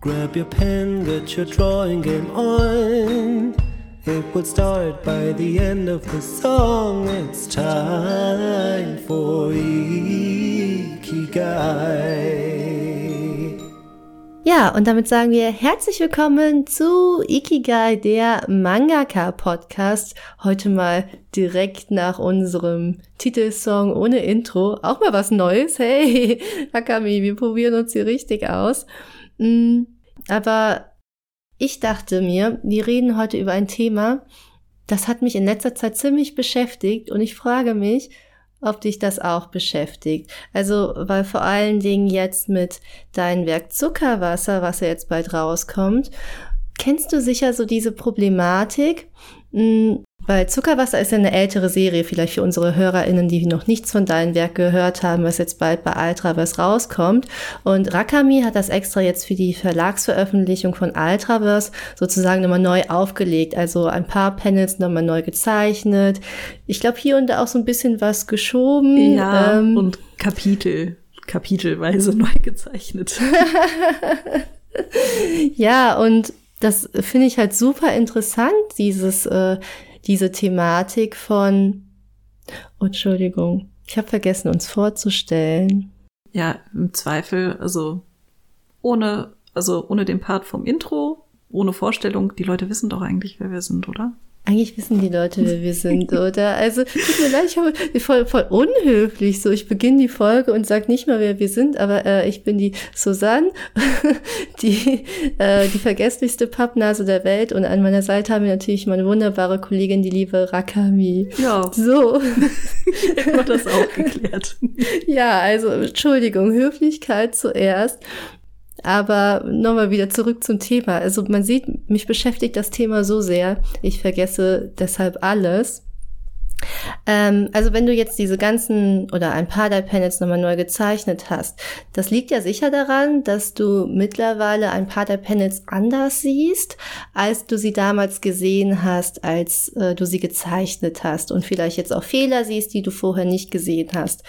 Grab your pen, get your drawing game on. It would start by the end of the song. It's time for Ikigai. Ja, und damit sagen wir herzlich willkommen zu Ikigai, der Mangaka-Podcast. Heute mal direkt nach unserem Titelsong ohne Intro. Auch mal was Neues. Hey, Akami, wir probieren uns hier richtig aus. Mm, aber ich dachte mir, wir reden heute über ein Thema, das hat mich in letzter Zeit ziemlich beschäftigt und ich frage mich, ob dich das auch beschäftigt. Also, weil vor allen Dingen jetzt mit deinem Werk Zuckerwasser, was ja jetzt bald rauskommt, kennst du sicher so diese Problematik, hm, weil Zuckerwasser ist ja eine ältere Serie, vielleicht für unsere HörerInnen, die noch nichts von deinem Werk gehört haben, was jetzt bald bei Ultraverse rauskommt. Und Rakami hat das extra jetzt für die Verlagsveröffentlichung von Ultraverse sozusagen nochmal neu aufgelegt. Also ein paar Panels nochmal neu gezeichnet. Ich glaube, hier und da auch so ein bisschen was geschoben. Ja, ähm, und Kapitel, kapitelweise neu gezeichnet. ja, und das finde ich halt super interessant, dieses äh, diese Thematik von, oh, Entschuldigung, ich habe vergessen, uns vorzustellen. Ja, im Zweifel, also ohne, also ohne den Part vom Intro, ohne Vorstellung, die Leute wissen doch eigentlich, wer wir sind, oder? Eigentlich wissen die Leute, wer wir sind, oder? Also, tut mir leid, ich habe voll, voll unhöflich. So, ich beginne die Folge und sag nicht mal, wer wir sind, aber äh, ich bin die Susanne, die, äh, die vergesslichste Pappnase der Welt. Und an meiner Seite haben wir natürlich meine wunderbare Kollegin, die liebe Rakami. Ja. So. ich habe das auch geklärt. ja, also, Entschuldigung, Höflichkeit zuerst. Aber nochmal wieder zurück zum Thema. Also man sieht, mich beschäftigt das Thema so sehr. Ich vergesse deshalb alles. Ähm, also wenn du jetzt diese ganzen oder ein paar der Panels nochmal neu gezeichnet hast, das liegt ja sicher daran, dass du mittlerweile ein paar der Panels anders siehst, als du sie damals gesehen hast, als äh, du sie gezeichnet hast und vielleicht jetzt auch Fehler siehst, die du vorher nicht gesehen hast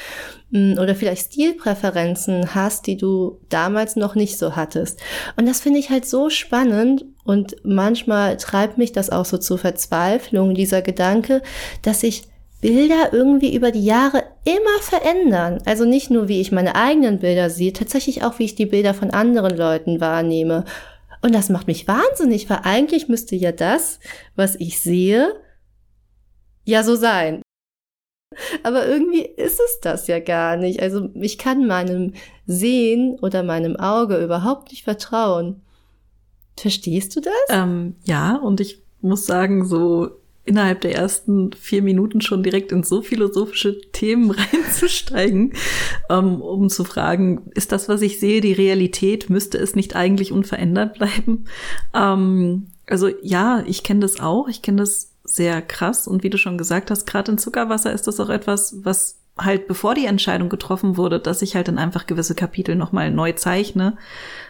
oder vielleicht Stilpräferenzen hast, die du damals noch nicht so hattest. Und das finde ich halt so spannend und manchmal treibt mich das auch so zur Verzweiflung, dieser Gedanke, dass ich Bilder irgendwie über die Jahre immer verändern. Also nicht nur, wie ich meine eigenen Bilder sehe, tatsächlich auch, wie ich die Bilder von anderen Leuten wahrnehme. Und das macht mich wahnsinnig, weil eigentlich müsste ja das, was ich sehe, ja so sein. Aber irgendwie ist es das ja gar nicht. Also ich kann meinem Sehen oder meinem Auge überhaupt nicht vertrauen. Verstehst du das? Ähm, ja, und ich muss sagen, so innerhalb der ersten vier Minuten schon direkt in so philosophische Themen reinzusteigen, ähm, um zu fragen, ist das, was ich sehe, die Realität? Müsste es nicht eigentlich unverändert bleiben? Ähm, also ja, ich kenne das auch. Ich kenne das sehr krass. Und wie du schon gesagt hast, gerade in Zuckerwasser ist das auch etwas, was halt bevor die Entscheidung getroffen wurde, dass ich halt dann einfach gewisse Kapitel nochmal neu zeichne,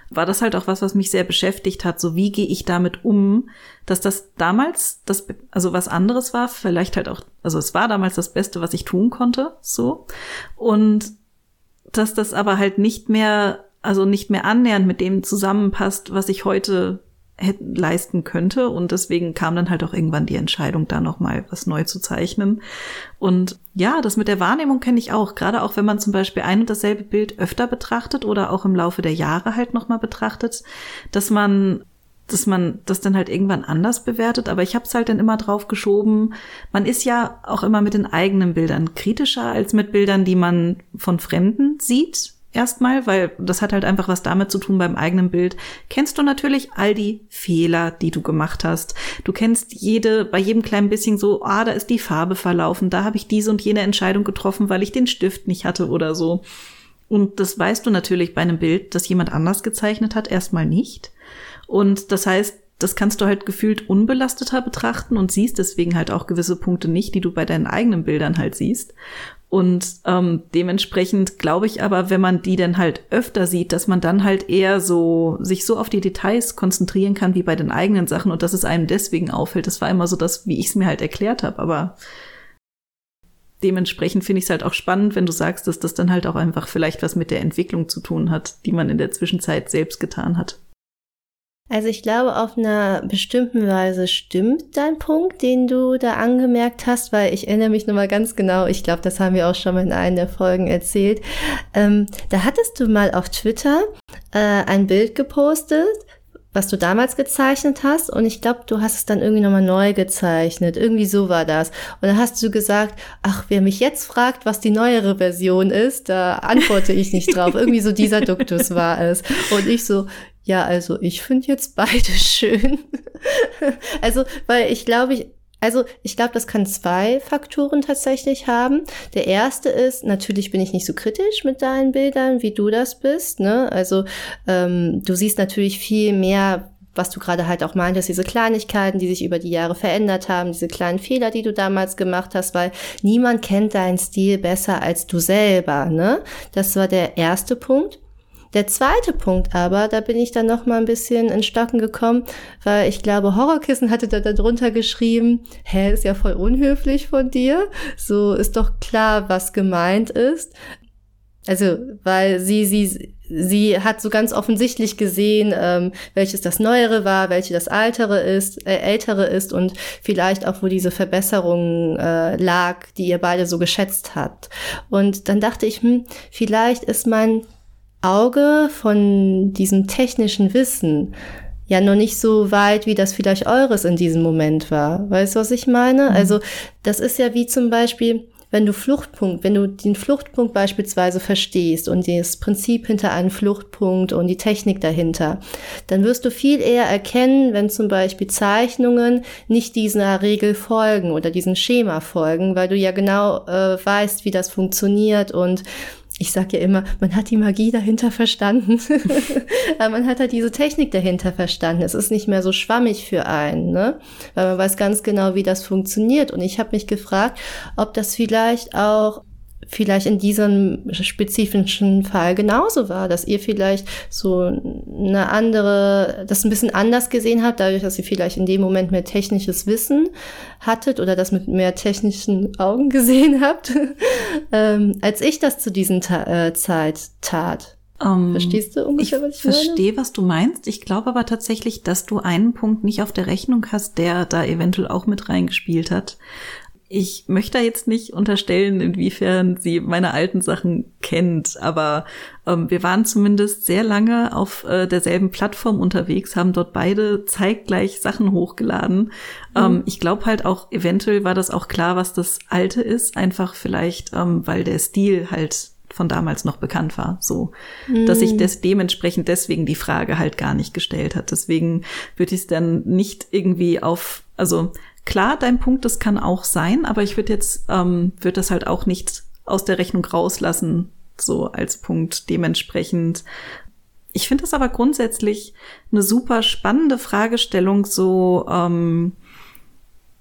war das halt auch was, was mich sehr beschäftigt hat. So wie gehe ich damit um, dass das damals das, also was anderes war, vielleicht halt auch, also es war damals das Beste, was ich tun konnte, so. Und dass das aber halt nicht mehr, also nicht mehr annähernd mit dem zusammenpasst, was ich heute leisten könnte. Und deswegen kam dann halt auch irgendwann die Entscheidung, da nochmal was neu zu zeichnen. Und ja, das mit der Wahrnehmung kenne ich auch. Gerade auch, wenn man zum Beispiel ein und dasselbe Bild öfter betrachtet oder auch im Laufe der Jahre halt nochmal betrachtet, dass man dass man das dann halt irgendwann anders bewertet, aber ich habe es halt dann immer drauf geschoben. Man ist ja auch immer mit den eigenen Bildern kritischer als mit Bildern, die man von Fremden sieht erstmal, weil das hat halt einfach was damit zu tun beim eigenen Bild. Kennst du natürlich all die Fehler, die du gemacht hast. Du kennst jede, bei jedem kleinen bisschen so, ah, da ist die Farbe verlaufen, da habe ich diese und jene Entscheidung getroffen, weil ich den Stift nicht hatte oder so. Und das weißt du natürlich bei einem Bild, das jemand anders gezeichnet hat, erstmal nicht. Und das heißt, das kannst du halt gefühlt unbelasteter betrachten und siehst deswegen halt auch gewisse Punkte nicht, die du bei deinen eigenen Bildern halt siehst. Und ähm, dementsprechend glaube ich aber, wenn man die dann halt öfter sieht, dass man dann halt eher so sich so auf die Details konzentrieren kann wie bei den eigenen Sachen und dass es einem deswegen auffällt. Das war immer so das, wie ich es mir halt erklärt habe. Aber dementsprechend finde ich es halt auch spannend, wenn du sagst, dass das dann halt auch einfach vielleicht was mit der Entwicklung zu tun hat, die man in der Zwischenzeit selbst getan hat. Also ich glaube, auf einer bestimmten Weise stimmt dein Punkt, den du da angemerkt hast, weil ich erinnere mich nochmal ganz genau, ich glaube, das haben wir auch schon mal in einer der Folgen erzählt. Ähm, da hattest du mal auf Twitter äh, ein Bild gepostet, was du damals gezeichnet hast und ich glaube, du hast es dann irgendwie nochmal neu gezeichnet. Irgendwie so war das. Und dann hast du gesagt, ach, wer mich jetzt fragt, was die neuere Version ist, da antworte ich nicht drauf. irgendwie so dieser Duktus war es. Und ich so, ja, also ich finde jetzt beide schön. also, weil ich glaube, ich, also ich glaube, das kann zwei Faktoren tatsächlich haben. Der erste ist, natürlich bin ich nicht so kritisch mit deinen Bildern, wie du das bist. Ne? Also ähm, du siehst natürlich viel mehr, was du gerade halt auch meintest, diese Kleinigkeiten, die sich über die Jahre verändert haben, diese kleinen Fehler, die du damals gemacht hast, weil niemand kennt deinen Stil besser als du selber. Ne? Das war der erste Punkt. Der zweite Punkt aber, da bin ich dann noch mal ein bisschen in Stocken gekommen, weil ich glaube, Horrorkissen hatte da darunter geschrieben, hä, ist ja voll unhöflich von dir. So ist doch klar, was gemeint ist. Also, weil sie, sie, sie hat so ganz offensichtlich gesehen, ähm, welches das Neuere war, welche das Altere ist, äh, Ältere ist und vielleicht auch, wo diese Verbesserung äh, lag, die ihr beide so geschätzt hat. Und dann dachte ich, hm, vielleicht ist mein Auge von diesem technischen Wissen ja noch nicht so weit, wie das vielleicht eures in diesem Moment war. Weißt du, was ich meine? Mhm. Also das ist ja wie zum Beispiel, wenn du Fluchtpunkt, wenn du den Fluchtpunkt beispielsweise verstehst und das Prinzip hinter einem Fluchtpunkt und die Technik dahinter, dann wirst du viel eher erkennen, wenn zum Beispiel Zeichnungen nicht dieser Regel folgen oder diesem Schema folgen, weil du ja genau äh, weißt, wie das funktioniert und ich sage ja immer, man hat die Magie dahinter verstanden. Aber man hat halt diese Technik dahinter verstanden. Es ist nicht mehr so schwammig für einen, ne? Weil man weiß ganz genau, wie das funktioniert. Und ich habe mich gefragt, ob das vielleicht auch vielleicht in diesem spezifischen Fall genauso war, dass ihr vielleicht so eine andere, das ein bisschen anders gesehen habt, dadurch, dass ihr vielleicht in dem Moment mehr technisches Wissen hattet oder das mit mehr technischen Augen gesehen habt, ähm, als ich das zu diesen Ta äh, Zeit tat. Um, ähm, Verstehst du ungefähr, was ich meine? Ich verstehe, was du meinst. Ich glaube aber tatsächlich, dass du einen Punkt nicht auf der Rechnung hast, der da eventuell auch mit reingespielt hat. Ich möchte jetzt nicht unterstellen, inwiefern sie meine alten Sachen kennt, aber ähm, wir waren zumindest sehr lange auf äh, derselben Plattform unterwegs, haben dort beide zeitgleich Sachen hochgeladen. Mhm. Ähm, ich glaube halt auch, eventuell war das auch klar, was das Alte ist, einfach vielleicht, ähm, weil der Stil halt von damals noch bekannt war, so, dass sich das dementsprechend deswegen die Frage halt gar nicht gestellt hat. Deswegen würde ich es dann nicht irgendwie auf, also Klar, dein Punkt, das kann auch sein, aber ich würde jetzt, ähm, würde das halt auch nicht aus der Rechnung rauslassen, so als Punkt dementsprechend. Ich finde das aber grundsätzlich eine super spannende Fragestellung, so ähm,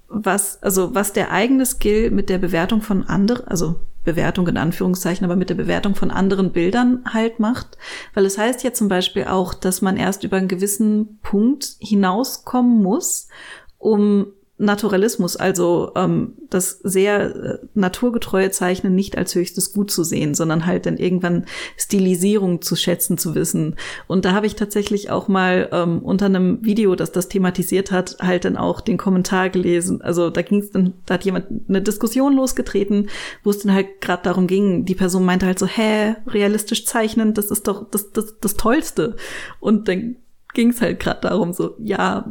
was, also was der eigene Skill mit der Bewertung von anderen, also Bewertung in Anführungszeichen, aber mit der Bewertung von anderen Bildern halt macht. Weil es heißt ja zum Beispiel auch, dass man erst über einen gewissen Punkt hinauskommen muss, um Naturalismus, also ähm, das sehr äh, naturgetreue Zeichnen nicht als höchstes Gut zu sehen, sondern halt dann irgendwann Stilisierung zu schätzen zu wissen. Und da habe ich tatsächlich auch mal ähm, unter einem Video, das das thematisiert hat, halt dann auch den Kommentar gelesen. Also da ging es dann, da hat jemand eine Diskussion losgetreten, wo es dann halt gerade darum ging, die Person meinte halt so, hä, realistisch zeichnen, das ist doch das, das, das Tollste. Und dann ging es halt gerade darum, so, ja,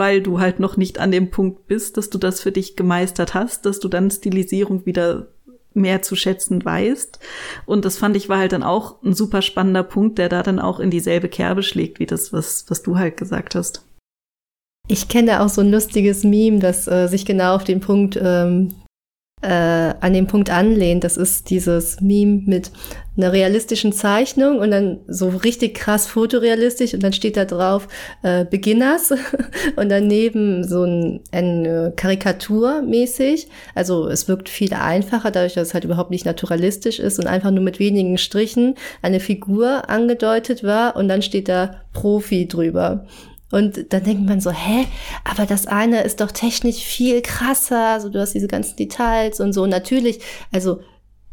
weil du halt noch nicht an dem Punkt bist, dass du das für dich gemeistert hast, dass du dann Stilisierung wieder mehr zu schätzen weißt. Und das fand ich war halt dann auch ein super spannender Punkt, der da dann auch in dieselbe Kerbe schlägt, wie das, was, was du halt gesagt hast. Ich kenne auch so ein lustiges Meme, das äh, sich genau auf den Punkt ähm, äh, an den Punkt anlehnt. Das ist dieses Meme mit einer realistischen Zeichnung und dann so richtig krass fotorealistisch und dann steht da drauf äh, Beginners und daneben so ein, eine Karikatur mäßig. Also es wirkt viel einfacher, dadurch, dass es halt überhaupt nicht naturalistisch ist und einfach nur mit wenigen Strichen eine Figur angedeutet war und dann steht da Profi drüber. Und dann denkt man so, hä, aber das eine ist doch technisch viel krasser, so du hast diese ganzen Details und so. natürlich, also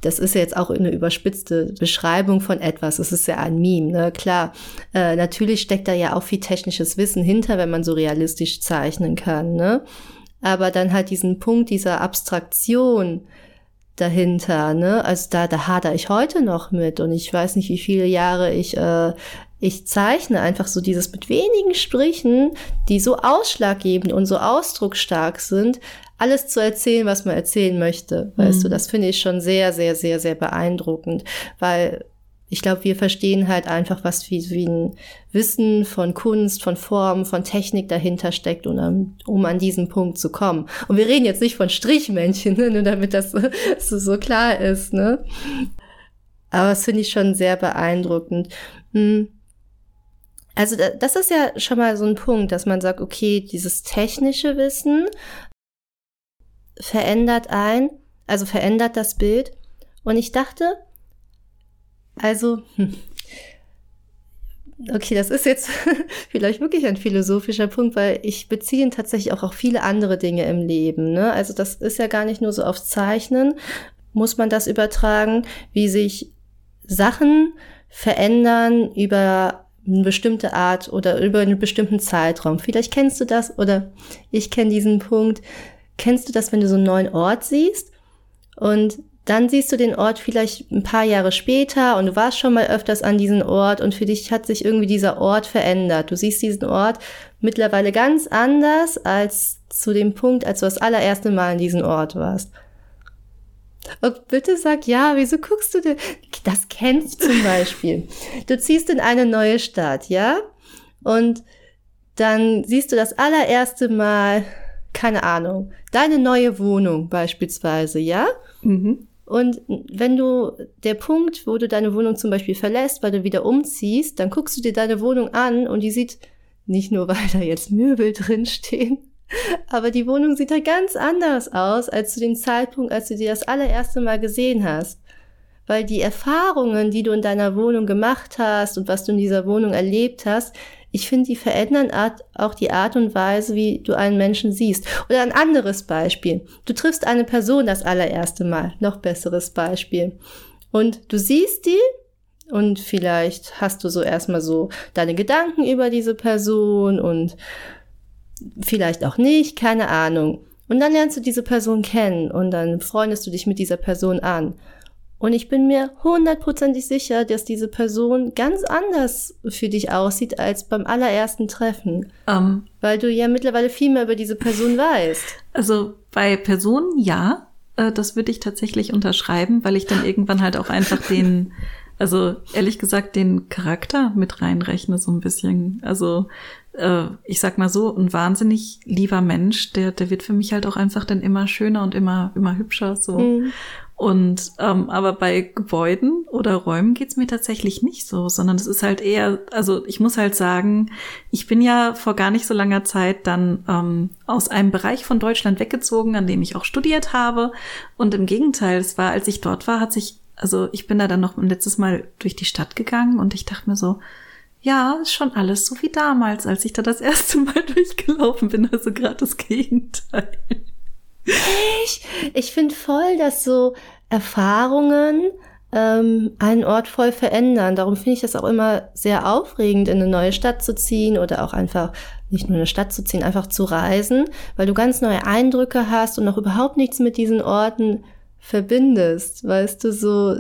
das ist ja jetzt auch eine überspitzte Beschreibung von etwas. Es ist ja ein Meme, ne? Klar. Äh, natürlich steckt da ja auch viel technisches Wissen hinter, wenn man so realistisch zeichnen kann, ne? Aber dann halt diesen Punkt dieser Abstraktion dahinter, ne? Also da, da hader ich heute noch mit und ich weiß nicht, wie viele Jahre ich, äh, ich zeichne einfach so dieses mit wenigen Strichen, die so ausschlaggebend und so ausdrucksstark sind, alles zu erzählen, was man erzählen möchte. Weißt mhm. du, das finde ich schon sehr, sehr, sehr, sehr beeindruckend, weil ich glaube, wir verstehen halt einfach, was wie, wie ein Wissen von Kunst, von Form, von Technik dahinter steckt, um, um an diesen Punkt zu kommen. Und wir reden jetzt nicht von Strichmännchen, ne, nur damit das so, so klar ist. Ne? Aber das finde ich schon sehr beeindruckend. Hm. Also das ist ja schon mal so ein Punkt, dass man sagt, okay, dieses technische Wissen verändert ein, also verändert das Bild. Und ich dachte, also, hm, okay, das ist jetzt vielleicht wirklich ein philosophischer Punkt, weil ich beziehe ihn tatsächlich auch auf viele andere Dinge im Leben. Ne? Also das ist ja gar nicht nur so aufs Zeichnen, muss man das übertragen, wie sich Sachen verändern über eine bestimmte Art oder über einen bestimmten Zeitraum. Vielleicht kennst du das oder ich kenne diesen Punkt. Kennst du das, wenn du so einen neuen Ort siehst und dann siehst du den Ort vielleicht ein paar Jahre später und du warst schon mal öfters an diesem Ort und für dich hat sich irgendwie dieser Ort verändert. Du siehst diesen Ort mittlerweile ganz anders als zu dem Punkt, als du das allererste Mal an diesem Ort warst. Und bitte sag ja, wieso guckst du denn? Das kennst du zum Beispiel. Du ziehst in eine neue Stadt, ja? Und dann siehst du das allererste Mal, keine Ahnung, deine neue Wohnung beispielsweise, ja? Mhm. Und wenn du der Punkt, wo du deine Wohnung zum Beispiel verlässt, weil du wieder umziehst, dann guckst du dir deine Wohnung an und die sieht nicht nur, weil da jetzt Möbel drin stehen, aber die Wohnung sieht halt ganz anders aus als zu dem Zeitpunkt, als du die das allererste Mal gesehen hast. Weil die Erfahrungen, die du in deiner Wohnung gemacht hast und was du in dieser Wohnung erlebt hast, ich finde, die verändern auch die Art und Weise, wie du einen Menschen siehst. Oder ein anderes Beispiel. Du triffst eine Person das allererste Mal. Noch besseres Beispiel. Und du siehst die und vielleicht hast du so erstmal so deine Gedanken über diese Person und vielleicht auch nicht, keine Ahnung. Und dann lernst du diese Person kennen und dann freundest du dich mit dieser Person an. Und ich bin mir hundertprozentig sicher, dass diese Person ganz anders für dich aussieht als beim allerersten Treffen. Um, ähm. weil du ja mittlerweile viel mehr über diese Person weißt. Also bei Personen ja, äh, das würde ich tatsächlich unterschreiben, weil ich dann irgendwann halt auch einfach den, also ehrlich gesagt, den Charakter mit reinrechne so ein bisschen. Also äh, ich sag mal so, ein wahnsinnig lieber Mensch, der, der wird für mich halt auch einfach dann immer schöner und immer, immer hübscher so. Mhm. Und ähm, aber bei Gebäuden oder Räumen geht's mir tatsächlich nicht so, sondern es ist halt eher, also ich muss halt sagen, ich bin ja vor gar nicht so langer Zeit dann ähm, aus einem Bereich von Deutschland weggezogen, an dem ich auch studiert habe. Und im Gegenteil, es war, als ich dort war, hat sich, also ich bin da dann noch ein letztes Mal durch die Stadt gegangen und ich dachte mir so, ja, ist schon alles so wie damals, als ich da das erste Mal durchgelaufen bin, also gerade das Gegenteil. Ich, ich finde voll, dass so Erfahrungen ähm, einen Ort voll verändern. Darum finde ich das auch immer sehr aufregend, in eine neue Stadt zu ziehen oder auch einfach nicht nur in eine Stadt zu ziehen, einfach zu reisen, weil du ganz neue Eindrücke hast und noch überhaupt nichts mit diesen Orten verbindest. Weißt du, so.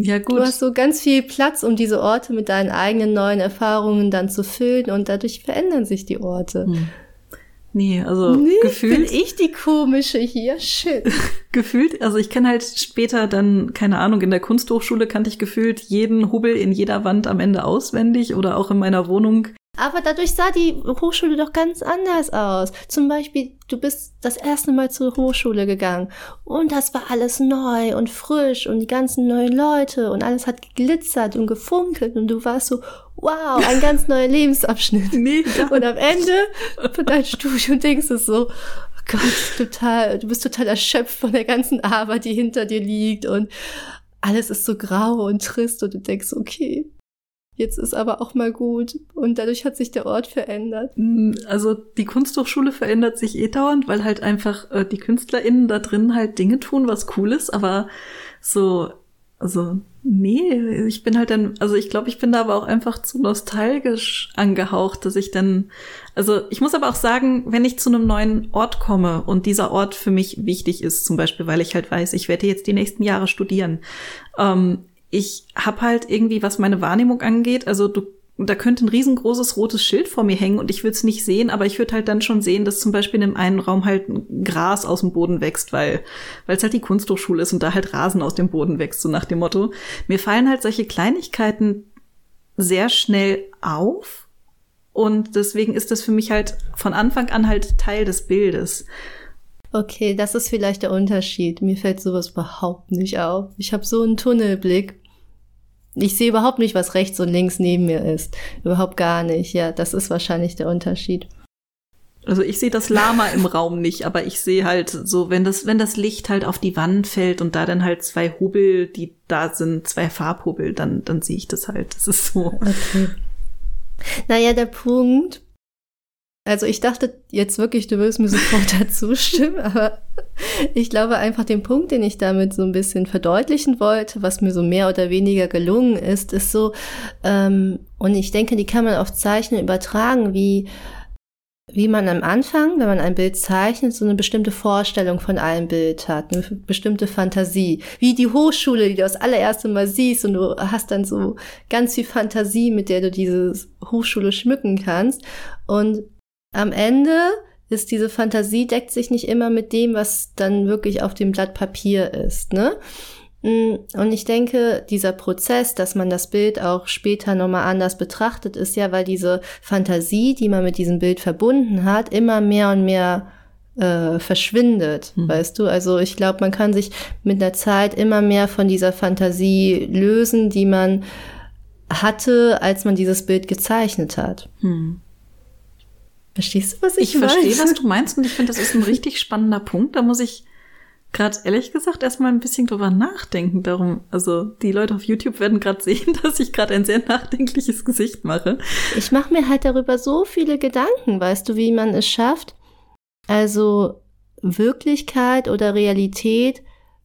Ja, gut. Du hast so ganz viel Platz, um diese Orte mit deinen eigenen neuen Erfahrungen dann zu füllen und dadurch verändern sich die Orte. Hm. Nee, also nee, gefühlt. Bin ich die komische hier? Shit. gefühlt, also ich kenne halt später dann, keine Ahnung, in der Kunsthochschule kannte ich gefühlt jeden Hubbel in jeder Wand am Ende auswendig oder auch in meiner Wohnung aber dadurch sah die Hochschule doch ganz anders aus. Zum Beispiel, du bist das erste Mal zur Hochschule gegangen und das war alles neu und frisch und die ganzen neuen Leute und alles hat geglitzert und gefunkelt und du warst so, wow, ein ganz neuer Lebensabschnitt. Nee, und am Ende von deinem Studium denkst du so, oh Gott, total, du bist total erschöpft von der ganzen Arbeit, die hinter dir liegt und alles ist so grau und trist und du denkst, okay, jetzt ist aber auch mal gut. Und dadurch hat sich der Ort verändert. Mm, also die Kunsthochschule verändert sich eh dauernd, weil halt einfach äh, die KünstlerInnen da drin halt Dinge tun, was cool ist, aber so, also nee, ich bin halt dann, also ich glaube, ich bin da aber auch einfach zu nostalgisch angehaucht, dass ich dann, also ich muss aber auch sagen, wenn ich zu einem neuen Ort komme und dieser Ort für mich wichtig ist, zum Beispiel, weil ich halt weiß, ich werde jetzt die nächsten Jahre studieren, ähm, ich habe halt irgendwie, was meine Wahrnehmung angeht, also du da könnte ein riesengroßes rotes Schild vor mir hängen und ich würde es nicht sehen, aber ich würde halt dann schon sehen, dass zum Beispiel in dem einen Raum halt Gras aus dem Boden wächst, weil weil es halt die Kunsthochschule ist und da halt Rasen aus dem Boden wächst, so nach dem Motto. Mir fallen halt solche Kleinigkeiten sehr schnell auf und deswegen ist das für mich halt von Anfang an halt Teil des Bildes. Okay, das ist vielleicht der Unterschied. Mir fällt sowas überhaupt nicht auf. Ich habe so einen Tunnelblick. Ich sehe überhaupt nicht, was rechts und links neben mir ist. Überhaupt gar nicht. Ja, das ist wahrscheinlich der Unterschied. Also ich sehe das Lama im Raum nicht, aber ich sehe halt so, wenn das, wenn das Licht halt auf die Wand fällt und da dann halt zwei Hubbel, die da sind, zwei Farbhubbel, dann, dann sehe ich das halt. Das ist so. Okay. Naja, der Punkt, also ich dachte jetzt wirklich, du würdest mir sofort dazu stimmen, aber ich glaube einfach den Punkt, den ich damit so ein bisschen verdeutlichen wollte, was mir so mehr oder weniger gelungen ist, ist so, ähm, und ich denke, die kann man auf Zeichnen übertragen, wie wie man am Anfang, wenn man ein Bild zeichnet, so eine bestimmte Vorstellung von einem Bild hat, eine bestimmte Fantasie. Wie die Hochschule, die du das allererste Mal siehst und du hast dann so ganz viel Fantasie, mit der du diese Hochschule schmücken kannst. Und am Ende ist diese Fantasie deckt sich nicht immer mit dem, was dann wirklich auf dem Blatt Papier ist, ne? Mm, und ich denke, dieser Prozess, dass man das Bild auch später nochmal anders betrachtet, ist ja, weil diese Fantasie, die man mit diesem Bild verbunden hat, immer mehr und mehr äh, verschwindet, hm. weißt du? Also ich glaube, man kann sich mit der Zeit immer mehr von dieser Fantasie lösen, die man hatte, als man dieses Bild gezeichnet hat. Hm. Verstehst du, was ich, ich verstehe, was du meinst und ich finde, das ist ein richtig spannender Punkt. Da muss ich gerade ehrlich gesagt erstmal ein bisschen drüber nachdenken. Darum, also die Leute auf YouTube werden gerade sehen, dass ich gerade ein sehr nachdenkliches Gesicht mache. Ich mache mir halt darüber so viele Gedanken, weißt du, wie man es schafft, also Wirklichkeit oder Realität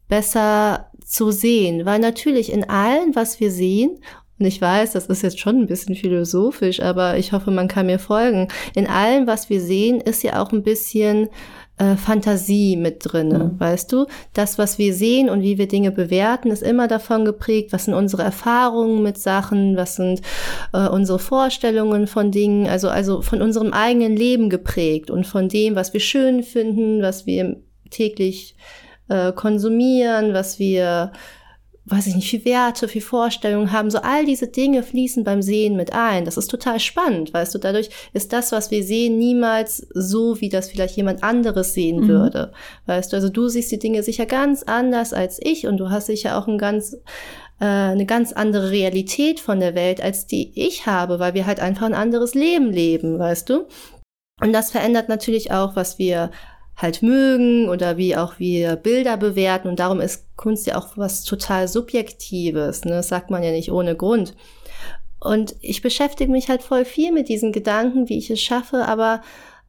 besser zu sehen. Weil natürlich in allem, was wir sehen, ich weiß, das ist jetzt schon ein bisschen philosophisch, aber ich hoffe, man kann mir folgen. In allem, was wir sehen, ist ja auch ein bisschen äh, Fantasie mit drinne, mhm. weißt du? Das, was wir sehen und wie wir Dinge bewerten, ist immer davon geprägt, was sind unsere Erfahrungen mit Sachen, was sind äh, unsere Vorstellungen von Dingen, also, also von unserem eigenen Leben geprägt und von dem, was wir schön finden, was wir täglich äh, konsumieren, was wir weiß ich nicht, viel Werte, viel Vorstellungen haben. So all diese Dinge fließen beim Sehen mit ein. Das ist total spannend, weißt du. Dadurch ist das, was wir sehen, niemals so, wie das vielleicht jemand anderes sehen mhm. würde. Weißt du, also du siehst die Dinge sicher ganz anders als ich und du hast sicher auch ein ganz äh, eine ganz andere Realität von der Welt, als die ich habe, weil wir halt einfach ein anderes Leben leben, weißt du? Und das verändert natürlich auch, was wir halt mögen oder wie auch wir Bilder bewerten. Und darum ist Kunst ja auch was total Subjektives. Ne? Das sagt man ja nicht ohne Grund. Und ich beschäftige mich halt voll viel mit diesen Gedanken, wie ich es schaffe, aber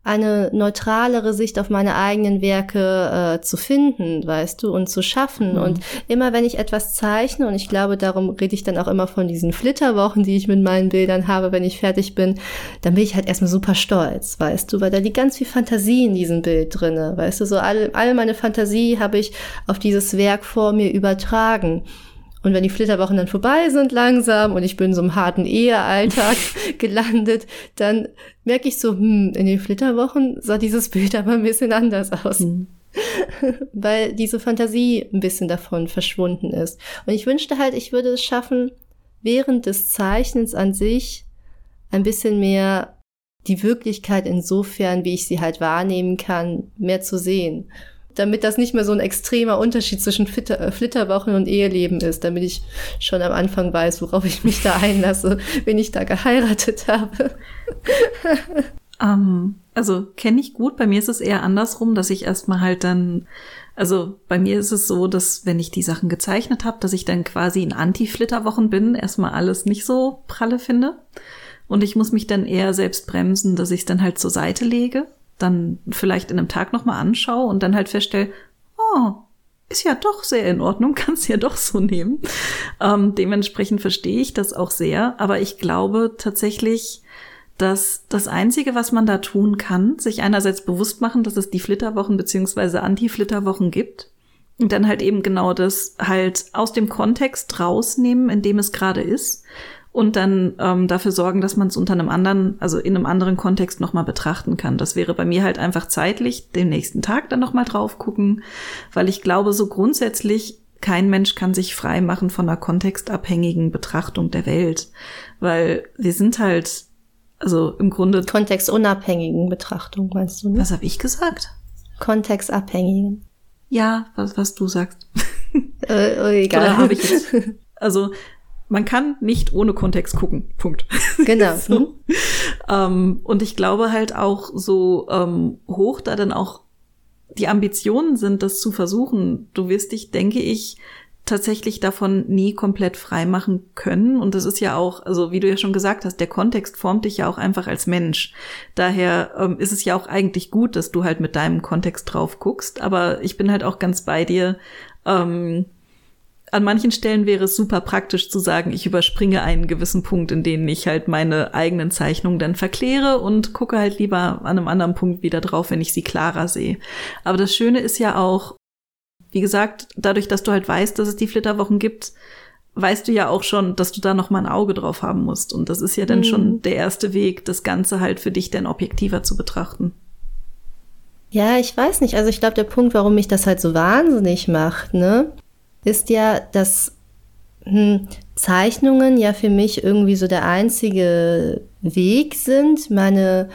eine neutralere Sicht auf meine eigenen Werke äh, zu finden, weißt du, und zu schaffen. Mhm. Und immer wenn ich etwas zeichne, und ich glaube, darum rede ich dann auch immer von diesen Flitterwochen, die ich mit meinen Bildern habe, wenn ich fertig bin, dann bin ich halt erstmal super stolz, weißt du, weil da liegt ganz viel Fantasie in diesem Bild drinne, weißt du, so all, all meine Fantasie habe ich auf dieses Werk vor mir übertragen. Und wenn die Flitterwochen dann vorbei sind langsam und ich bin in so einem harten Ehealltag gelandet, dann merke ich so, hm, in den Flitterwochen sah dieses Bild aber ein bisschen anders aus. Mhm. Weil diese Fantasie ein bisschen davon verschwunden ist. Und ich wünschte halt, ich würde es schaffen, während des Zeichnens an sich ein bisschen mehr die Wirklichkeit insofern, wie ich sie halt wahrnehmen kann, mehr zu sehen damit das nicht mehr so ein extremer Unterschied zwischen Flitter, äh, Flitterwochen und Eheleben ist, damit ich schon am Anfang weiß, worauf ich mich da einlasse, wenn ich da geheiratet habe. um, ähm, also kenne ich gut. Bei mir ist es eher andersrum, dass ich erstmal halt dann Also bei mir ist es so, dass wenn ich die Sachen gezeichnet habe, dass ich dann quasi in Anti-Flitterwochen bin, erstmal alles nicht so pralle finde. Und ich muss mich dann eher selbst bremsen, dass ich es dann halt zur Seite lege, dann vielleicht in einem Tag nochmal anschaue und dann halt feststelle, oh, ist ja doch sehr in Ordnung, kannst ja doch so nehmen. Ähm, dementsprechend verstehe ich das auch sehr, aber ich glaube tatsächlich, dass das Einzige, was man da tun kann, sich einerseits bewusst machen, dass es die Flitterwochen beziehungsweise Anti-Flitterwochen gibt und dann halt eben genau das halt aus dem Kontext rausnehmen, in dem es gerade ist und dann ähm, dafür sorgen, dass man es unter einem anderen, also in einem anderen Kontext nochmal betrachten kann. Das wäre bei mir halt einfach zeitlich, den nächsten Tag dann nochmal drauf gucken, weil ich glaube, so grundsätzlich kein Mensch kann sich frei machen von einer kontextabhängigen Betrachtung der Welt, weil wir sind halt, also im Grunde kontextunabhängigen Betrachtung meinst du? Ne? Was habe ich gesagt? Kontextabhängigen. Ja, was was du sagst. Äh, egal. Oder habe ich jetzt, also man kann nicht ohne Kontext gucken. Punkt. Genau. so. Mhm. Ähm, und ich glaube halt auch so ähm, hoch da dann auch die Ambitionen sind, das zu versuchen. Du wirst dich, denke ich, tatsächlich davon nie komplett frei machen können. Und das ist ja auch, also wie du ja schon gesagt hast, der Kontext formt dich ja auch einfach als Mensch. Daher ähm, ist es ja auch eigentlich gut, dass du halt mit deinem Kontext drauf guckst. Aber ich bin halt auch ganz bei dir. Ähm, an manchen Stellen wäre es super praktisch zu sagen, ich überspringe einen gewissen Punkt, in dem ich halt meine eigenen Zeichnungen dann verkläre und gucke halt lieber an einem anderen Punkt wieder drauf, wenn ich sie klarer sehe. Aber das Schöne ist ja auch, wie gesagt, dadurch, dass du halt weißt, dass es die Flitterwochen gibt, weißt du ja auch schon, dass du da noch mal ein Auge drauf haben musst. Und das ist ja dann mhm. schon der erste Weg, das Ganze halt für dich dann objektiver zu betrachten. Ja, ich weiß nicht. Also ich glaube, der Punkt, warum mich das halt so wahnsinnig macht, ne, ist ja, dass hm, Zeichnungen ja für mich irgendwie so der einzige Weg sind, meine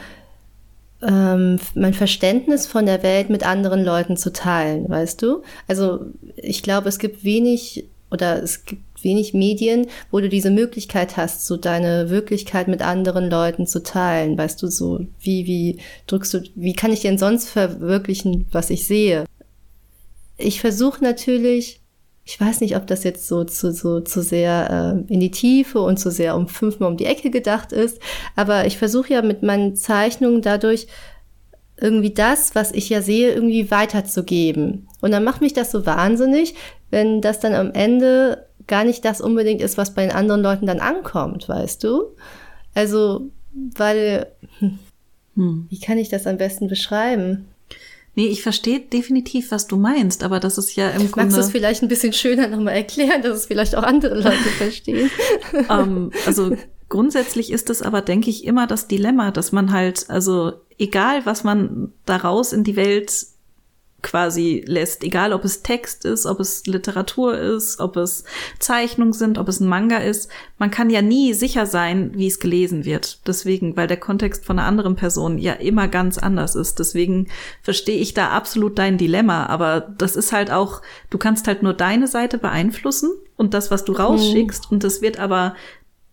ähm, mein Verständnis von der Welt mit anderen Leuten zu teilen, weißt du? Also ich glaube, es gibt wenig oder es gibt wenig Medien, wo du diese Möglichkeit hast, so deine Wirklichkeit mit anderen Leuten zu teilen. Weißt du, so wie, wie drückst du, wie kann ich denn sonst verwirklichen, was ich sehe? Ich versuche natürlich ich weiß nicht, ob das jetzt so zu, so, zu sehr äh, in die Tiefe und zu sehr um fünfmal um die Ecke gedacht ist, aber ich versuche ja mit meinen Zeichnungen dadurch irgendwie das, was ich ja sehe, irgendwie weiterzugeben. Und dann macht mich das so wahnsinnig, wenn das dann am Ende gar nicht das unbedingt ist, was bei den anderen Leuten dann ankommt, weißt du? Also, weil, hm, hm. wie kann ich das am besten beschreiben? Nee, ich verstehe definitiv, was du meinst, aber das ist ja im Magst Grunde. Magst du es vielleicht ein bisschen schöner nochmal erklären, dass es vielleicht auch andere Leute verstehen? um, ähm, also grundsätzlich ist es aber, denke ich, immer das Dilemma, dass man halt, also egal, was man daraus in die Welt quasi lässt, egal ob es Text ist, ob es Literatur ist, ob es Zeichnungen sind, ob es ein Manga ist, man kann ja nie sicher sein, wie es gelesen wird. Deswegen, weil der Kontext von einer anderen Person ja immer ganz anders ist. Deswegen verstehe ich da absolut dein Dilemma, aber das ist halt auch, du kannst halt nur deine Seite beeinflussen und das, was du rausschickst, mhm. und das wird aber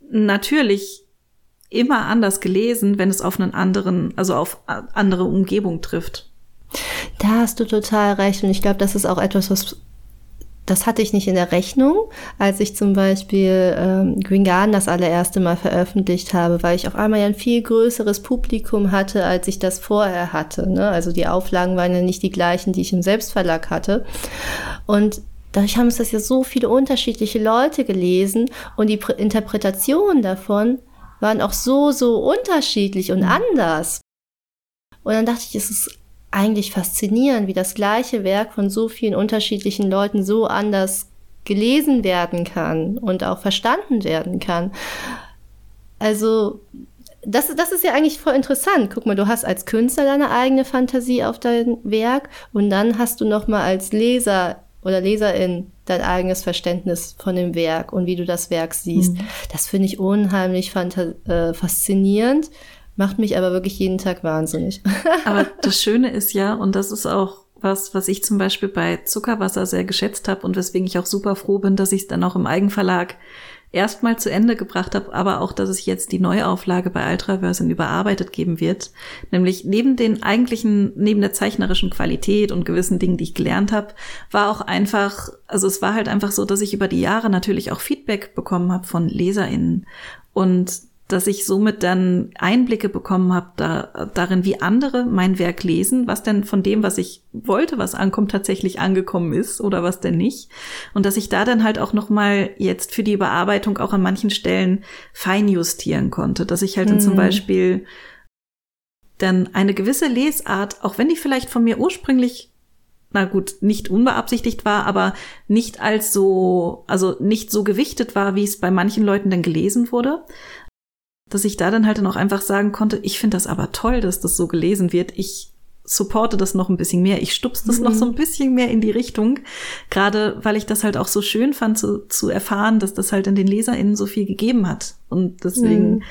natürlich immer anders gelesen, wenn es auf einen anderen, also auf andere Umgebung trifft. Da hast du total recht. Und ich glaube, das ist auch etwas, was das hatte ich nicht in der Rechnung, als ich zum Beispiel ähm, Green Garden das allererste Mal veröffentlicht habe, weil ich auf einmal ja ein viel größeres Publikum hatte, als ich das vorher hatte. Ne? Also die Auflagen waren ja nicht die gleichen, die ich im Selbstverlag hatte. Und dadurch haben es das ja so viele unterschiedliche Leute gelesen und die Interpretationen davon waren auch so, so unterschiedlich und anders. Und dann dachte ich, es ist eigentlich faszinierend, wie das gleiche Werk von so vielen unterschiedlichen Leuten so anders gelesen werden kann und auch verstanden werden kann. Also das, das ist ja eigentlich voll interessant. Guck mal, du hast als Künstler deine eigene Fantasie auf dein Werk und dann hast du noch mal als Leser oder Leserin dein eigenes Verständnis von dem Werk und wie du das Werk siehst. Mhm. Das finde ich unheimlich äh, faszinierend macht mich aber wirklich jeden Tag wahnsinnig. aber das Schöne ist ja, und das ist auch was, was ich zum Beispiel bei Zuckerwasser sehr geschätzt habe und weswegen ich auch super froh bin, dass ich es dann auch im Eigenverlag erstmal zu Ende gebracht habe, aber auch, dass es jetzt die Neuauflage bei Ultraverse in überarbeitet geben wird. Nämlich neben den eigentlichen, neben der zeichnerischen Qualität und gewissen Dingen, die ich gelernt habe, war auch einfach, also es war halt einfach so, dass ich über die Jahre natürlich auch Feedback bekommen habe von LeserInnen. Und dass ich somit dann Einblicke bekommen habe da, darin, wie andere mein Werk lesen, was denn von dem, was ich wollte, was ankommt, tatsächlich angekommen ist oder was denn nicht. Und dass ich da dann halt auch noch mal jetzt für die Überarbeitung auch an manchen Stellen feinjustieren konnte. Dass ich halt mhm. dann zum mhm. Beispiel dann eine gewisse Lesart, auch wenn die vielleicht von mir ursprünglich na gut, nicht unbeabsichtigt war, aber nicht als so, also nicht so gewichtet war, wie es bei manchen Leuten dann gelesen wurde, dass ich da dann halt dann auch einfach sagen konnte, ich finde das aber toll, dass das so gelesen wird. Ich supporte das noch ein bisschen mehr. Ich stupse das mhm. noch so ein bisschen mehr in die Richtung. Gerade weil ich das halt auch so schön fand zu, zu erfahren, dass das halt in den LeserInnen so viel gegeben hat. Und deswegen, mhm.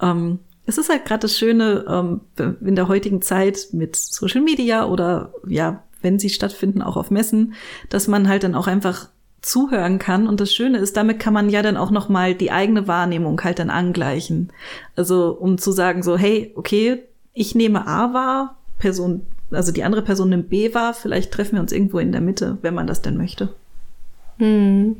ähm, es ist halt gerade das Schöne ähm, in der heutigen Zeit mit Social Media oder ja, wenn sie stattfinden, auch auf Messen, dass man halt dann auch einfach zuhören kann. Und das Schöne ist, damit kann man ja dann auch noch mal die eigene Wahrnehmung halt dann angleichen. Also um zu sagen so, hey, okay, ich nehme A wahr, Person, also die andere Person nimmt B wahr, vielleicht treffen wir uns irgendwo in der Mitte, wenn man das denn möchte. Hm.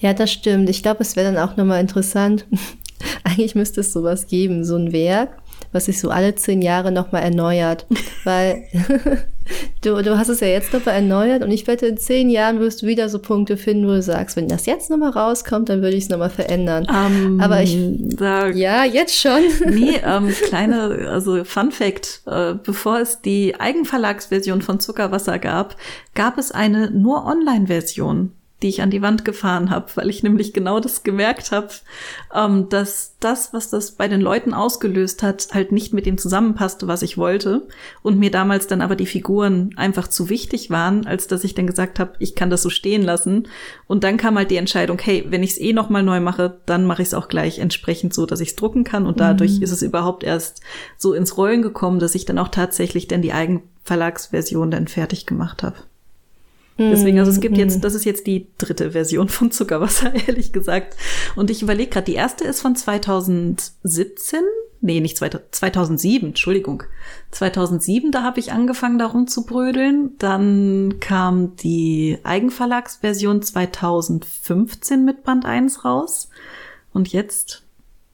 Ja, das stimmt. Ich glaube, es wäre dann auch nochmal interessant. Eigentlich müsste es sowas geben, so ein Werk, was sich so alle zehn Jahre nochmal erneuert. Weil du, du hast es ja jetzt nochmal erneuert und ich wette, in zehn Jahren wirst du wieder so Punkte finden, wo du sagst, wenn das jetzt nochmal rauskommt, dann würde ich es nochmal verändern. Um, Aber ich, sag, ja, jetzt schon. Nee, ähm, kleine, also Fun Fact, äh, bevor es die Eigenverlagsversion von Zuckerwasser gab, gab es eine nur Online-Version die ich an die Wand gefahren habe, weil ich nämlich genau das gemerkt habe, ähm, dass das, was das bei den Leuten ausgelöst hat, halt nicht mit dem zusammenpasste, was ich wollte. Und mir damals dann aber die Figuren einfach zu wichtig waren, als dass ich dann gesagt habe, ich kann das so stehen lassen. Und dann kam halt die Entscheidung, hey, wenn ich es eh nochmal neu mache, dann mache ich es auch gleich entsprechend so, dass ich es drucken kann. Und dadurch mhm. ist es überhaupt erst so ins Rollen gekommen, dass ich dann auch tatsächlich dann die Eigenverlagsversion dann fertig gemacht habe. Deswegen, also es gibt jetzt, mhm. das ist jetzt die dritte Version von Zuckerwasser, ehrlich gesagt. Und ich überlege gerade, die erste ist von 2017. Nee, nicht 2007, Entschuldigung. 2007, da habe ich angefangen, darum zu brödeln. Dann kam die Eigenverlagsversion 2015 mit Band 1 raus. Und jetzt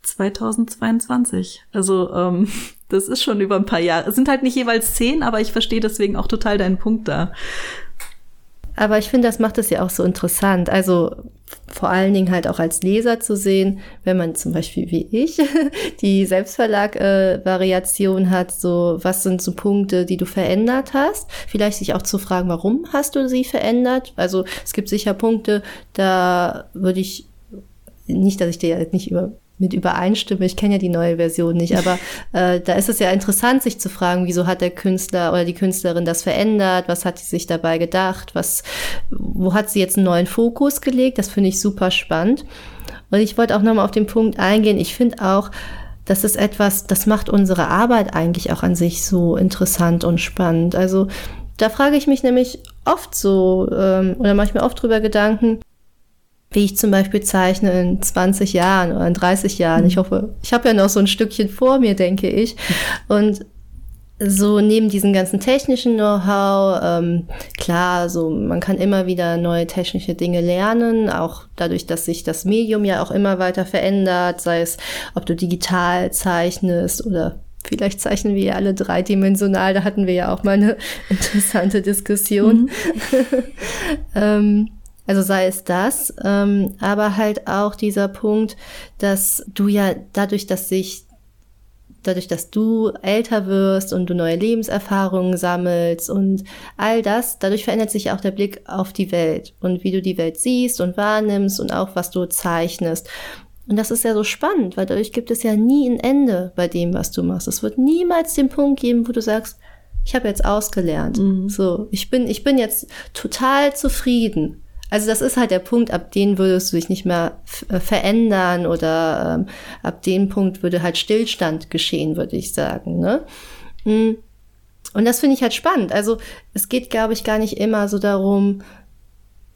2022. Also ähm, das ist schon über ein paar Jahre. Es sind halt nicht jeweils zehn, aber ich verstehe deswegen auch total deinen Punkt da. Aber ich finde, das macht es ja auch so interessant. Also vor allen Dingen halt auch als Leser zu sehen, wenn man zum Beispiel wie ich die Selbstverlag-Variation hat, so was sind so Punkte, die du verändert hast. Vielleicht sich auch zu fragen, warum hast du sie verändert? Also es gibt sicher Punkte, da würde ich nicht, dass ich dir nicht über mit übereinstimme. Ich kenne ja die neue Version nicht, aber äh, da ist es ja interessant, sich zu fragen, wieso hat der Künstler oder die Künstlerin das verändert? Was hat sie sich dabei gedacht? Was, wo hat sie jetzt einen neuen Fokus gelegt? Das finde ich super spannend. Und ich wollte auch nochmal auf den Punkt eingehen. Ich finde auch, das ist etwas, das macht unsere Arbeit eigentlich auch an sich so interessant und spannend. Also da frage ich mich nämlich oft so, ähm, oder mache ich mir oft drüber Gedanken, wie ich zum Beispiel zeichne in 20 Jahren oder in 30 Jahren. Ich mhm. hoffe, ich habe ja noch so ein Stückchen vor mir, denke ich. Und so neben diesem ganzen technischen Know-how, ähm, klar, so man kann immer wieder neue technische Dinge lernen, auch dadurch, dass sich das Medium ja auch immer weiter verändert, sei es, ob du digital zeichnest oder vielleicht zeichnen wir ja alle dreidimensional, da hatten wir ja auch mal eine interessante Diskussion. Mhm. ähm, also sei es das, ähm, aber halt auch dieser Punkt, dass du ja dadurch, dass sich dadurch, dass du älter wirst und du neue Lebenserfahrungen sammelst und all das, dadurch verändert sich auch der Blick auf die Welt und wie du die Welt siehst und wahrnimmst und auch was du zeichnest. Und das ist ja so spannend, weil dadurch gibt es ja nie ein Ende bei dem, was du machst. Es wird niemals den Punkt geben, wo du sagst, ich habe jetzt ausgelernt. Mhm. So, ich bin, ich bin jetzt total zufrieden. Also das ist halt der Punkt, ab dem würdest du dich nicht mehr äh, verändern oder ähm, ab dem Punkt würde halt Stillstand geschehen, würde ich sagen. Ne? Mm. Und das finde ich halt spannend. Also es geht, glaube ich, gar nicht immer so darum,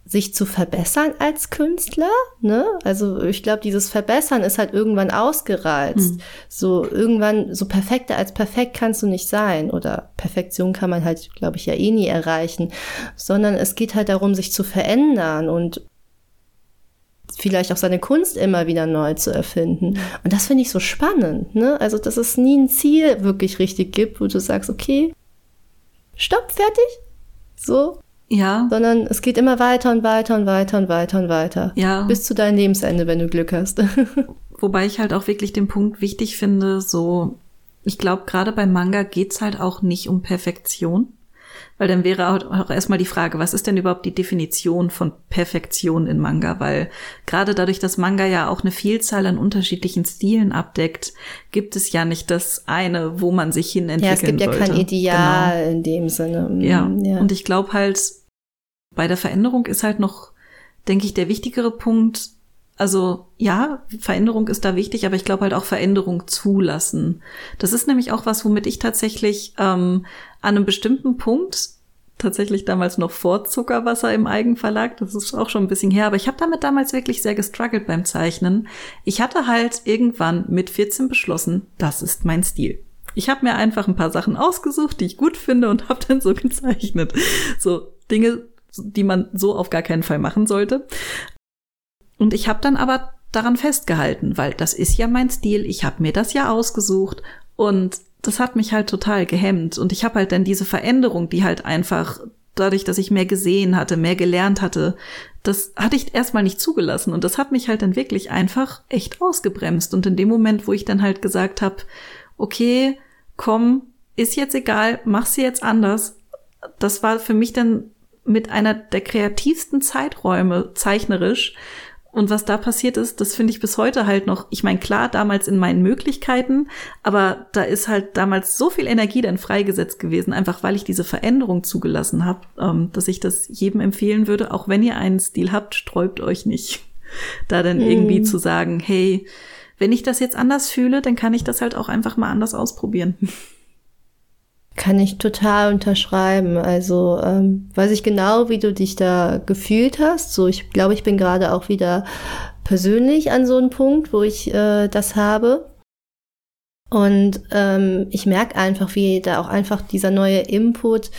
sich zu verbessern als Künstler. Ne? Also ich glaube, dieses Verbessern ist halt irgendwann ausgereizt. Mhm. So irgendwann, so perfekter als perfekt kannst du nicht sein. Oder Perfektion kann man halt, glaube ich, ja eh nie erreichen. Sondern es geht halt darum, sich zu verändern und vielleicht auch seine Kunst immer wieder neu zu erfinden. Mhm. Und das finde ich so spannend. Ne? Also, dass es nie ein Ziel wirklich richtig gibt, wo du sagst, okay, stopp, fertig. So, ja. Sondern es geht immer weiter und weiter und weiter und weiter und weiter. Ja. Bis zu deinem Lebensende, wenn du Glück hast. Wobei ich halt auch wirklich den Punkt wichtig finde, so, ich glaube, gerade beim Manga geht's halt auch nicht um Perfektion. Weil dann wäre auch erstmal die Frage, was ist denn überhaupt die Definition von Perfektion in Manga? Weil gerade dadurch, dass Manga ja auch eine Vielzahl an unterschiedlichen Stilen abdeckt, gibt es ja nicht das eine, wo man sich hin entwickeln Ja, es gibt sollte. ja kein Ideal genau. in dem Sinne. Ja. ja. Und ich glaube halt, bei der Veränderung ist halt noch, denke ich, der wichtigere Punkt, also ja, Veränderung ist da wichtig, aber ich glaube halt auch Veränderung zulassen. Das ist nämlich auch was, womit ich tatsächlich ähm, an einem bestimmten Punkt, tatsächlich damals noch vor Zuckerwasser im Eigenverlag, das ist auch schon ein bisschen her, aber ich habe damit damals wirklich sehr gestruggelt beim Zeichnen. Ich hatte halt irgendwann mit 14 beschlossen, das ist mein Stil. Ich habe mir einfach ein paar Sachen ausgesucht, die ich gut finde und habe dann so gezeichnet. So Dinge die man so auf gar keinen Fall machen sollte. Und ich habe dann aber daran festgehalten, weil das ist ja mein Stil, ich habe mir das ja ausgesucht und das hat mich halt total gehemmt. Und ich habe halt dann diese Veränderung, die halt einfach dadurch, dass ich mehr gesehen hatte, mehr gelernt hatte, das hatte ich erstmal nicht zugelassen. Und das hat mich halt dann wirklich einfach echt ausgebremst. Und in dem Moment, wo ich dann halt gesagt habe, okay, komm, ist jetzt egal, mach sie jetzt anders, das war für mich dann mit einer der kreativsten Zeiträume zeichnerisch. Und was da passiert ist, das finde ich bis heute halt noch, ich meine, klar, damals in meinen Möglichkeiten, aber da ist halt damals so viel Energie dann freigesetzt gewesen, einfach weil ich diese Veränderung zugelassen habe, ähm, dass ich das jedem empfehlen würde, auch wenn ihr einen Stil habt, sträubt euch nicht. Da dann mm. irgendwie zu sagen, hey, wenn ich das jetzt anders fühle, dann kann ich das halt auch einfach mal anders ausprobieren. Kann ich total unterschreiben. Also ähm, weiß ich genau, wie du dich da gefühlt hast. So, ich glaube, ich bin gerade auch wieder persönlich an so einem Punkt, wo ich äh, das habe. Und ähm, ich merke einfach, wie da auch einfach dieser neue Input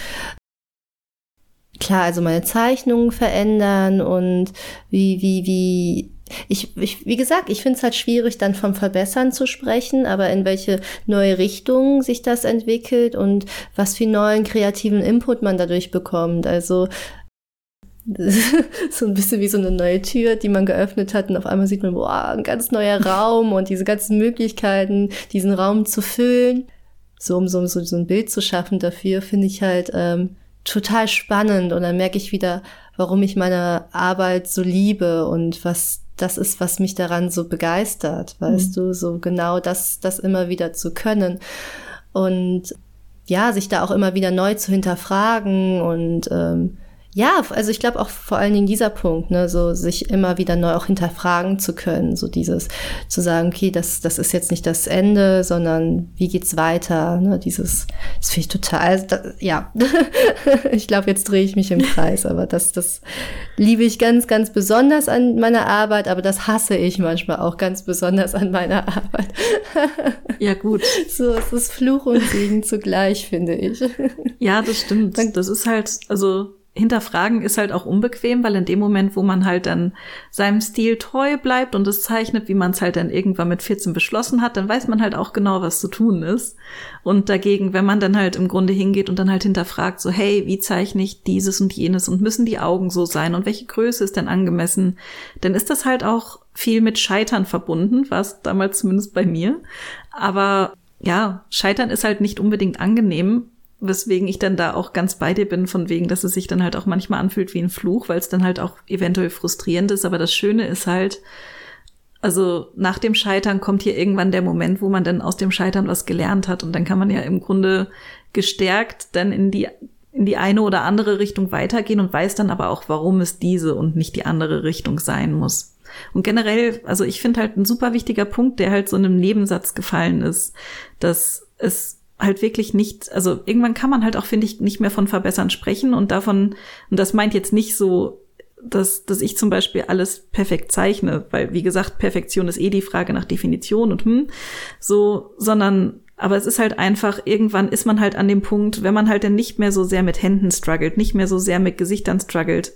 klar, also meine Zeichnungen verändern und wie, wie, wie ich, ich, wie gesagt, ich finde es halt schwierig, dann vom Verbessern zu sprechen, aber in welche neue Richtung sich das entwickelt und was für neuen kreativen Input man dadurch bekommt. Also so ein bisschen wie so eine neue Tür, die man geöffnet hat und auf einmal sieht man, boah, ein ganz neuer Raum und diese ganzen Möglichkeiten, diesen Raum zu füllen. So, um so, so, ein Bild zu schaffen dafür, finde ich halt ähm, total spannend und dann merke ich wieder, warum ich meine Arbeit so liebe und was das ist, was mich daran so begeistert, weißt mhm. du, so genau das, das immer wieder zu können. Und ja, sich da auch immer wieder neu zu hinterfragen und ähm, ja, also ich glaube auch vor allen Dingen dieser Punkt, ne, so sich immer wieder neu auch hinterfragen zu können, so dieses zu sagen, okay, das das ist jetzt nicht das Ende, sondern wie geht's weiter, ne, dieses das finde ich total also das, ja. ich glaube, jetzt drehe ich mich im Kreis, aber das das liebe ich ganz ganz besonders an meiner Arbeit, aber das hasse ich manchmal auch ganz besonders an meiner Arbeit. ja, gut. So, es ist Fluch und Segen zugleich, finde ich. ja, das stimmt. Das ist halt also hinterfragen ist halt auch unbequem, weil in dem Moment, wo man halt dann seinem Stil treu bleibt und es zeichnet, wie man es halt dann irgendwann mit 14 beschlossen hat, dann weiß man halt auch genau, was zu tun ist. Und dagegen, wenn man dann halt im Grunde hingeht und dann halt hinterfragt, so, hey, wie zeichne ich dieses und jenes und müssen die Augen so sein und welche Größe ist denn angemessen, dann ist das halt auch viel mit Scheitern verbunden, war es damals zumindest bei mir. Aber ja, Scheitern ist halt nicht unbedingt angenehm, weswegen ich dann da auch ganz bei dir bin, von wegen, dass es sich dann halt auch manchmal anfühlt wie ein Fluch, weil es dann halt auch eventuell frustrierend ist. Aber das Schöne ist halt, also nach dem Scheitern kommt hier irgendwann der Moment, wo man dann aus dem Scheitern was gelernt hat. Und dann kann man ja im Grunde gestärkt dann in die, in die eine oder andere Richtung weitergehen und weiß dann aber auch, warum es diese und nicht die andere Richtung sein muss. Und generell, also ich finde halt ein super wichtiger Punkt, der halt so in einem Nebensatz gefallen ist, dass es halt wirklich nicht, also irgendwann kann man halt auch, finde ich, nicht mehr von verbessern sprechen und davon, und das meint jetzt nicht so dass, dass ich zum Beispiel alles perfekt zeichne, weil wie gesagt, Perfektion ist eh die Frage nach Definition und hm, so, sondern aber es ist halt einfach, irgendwann ist man halt an dem Punkt, wenn man halt dann nicht mehr so sehr mit Händen struggelt, nicht mehr so sehr mit Gesichtern struggelt,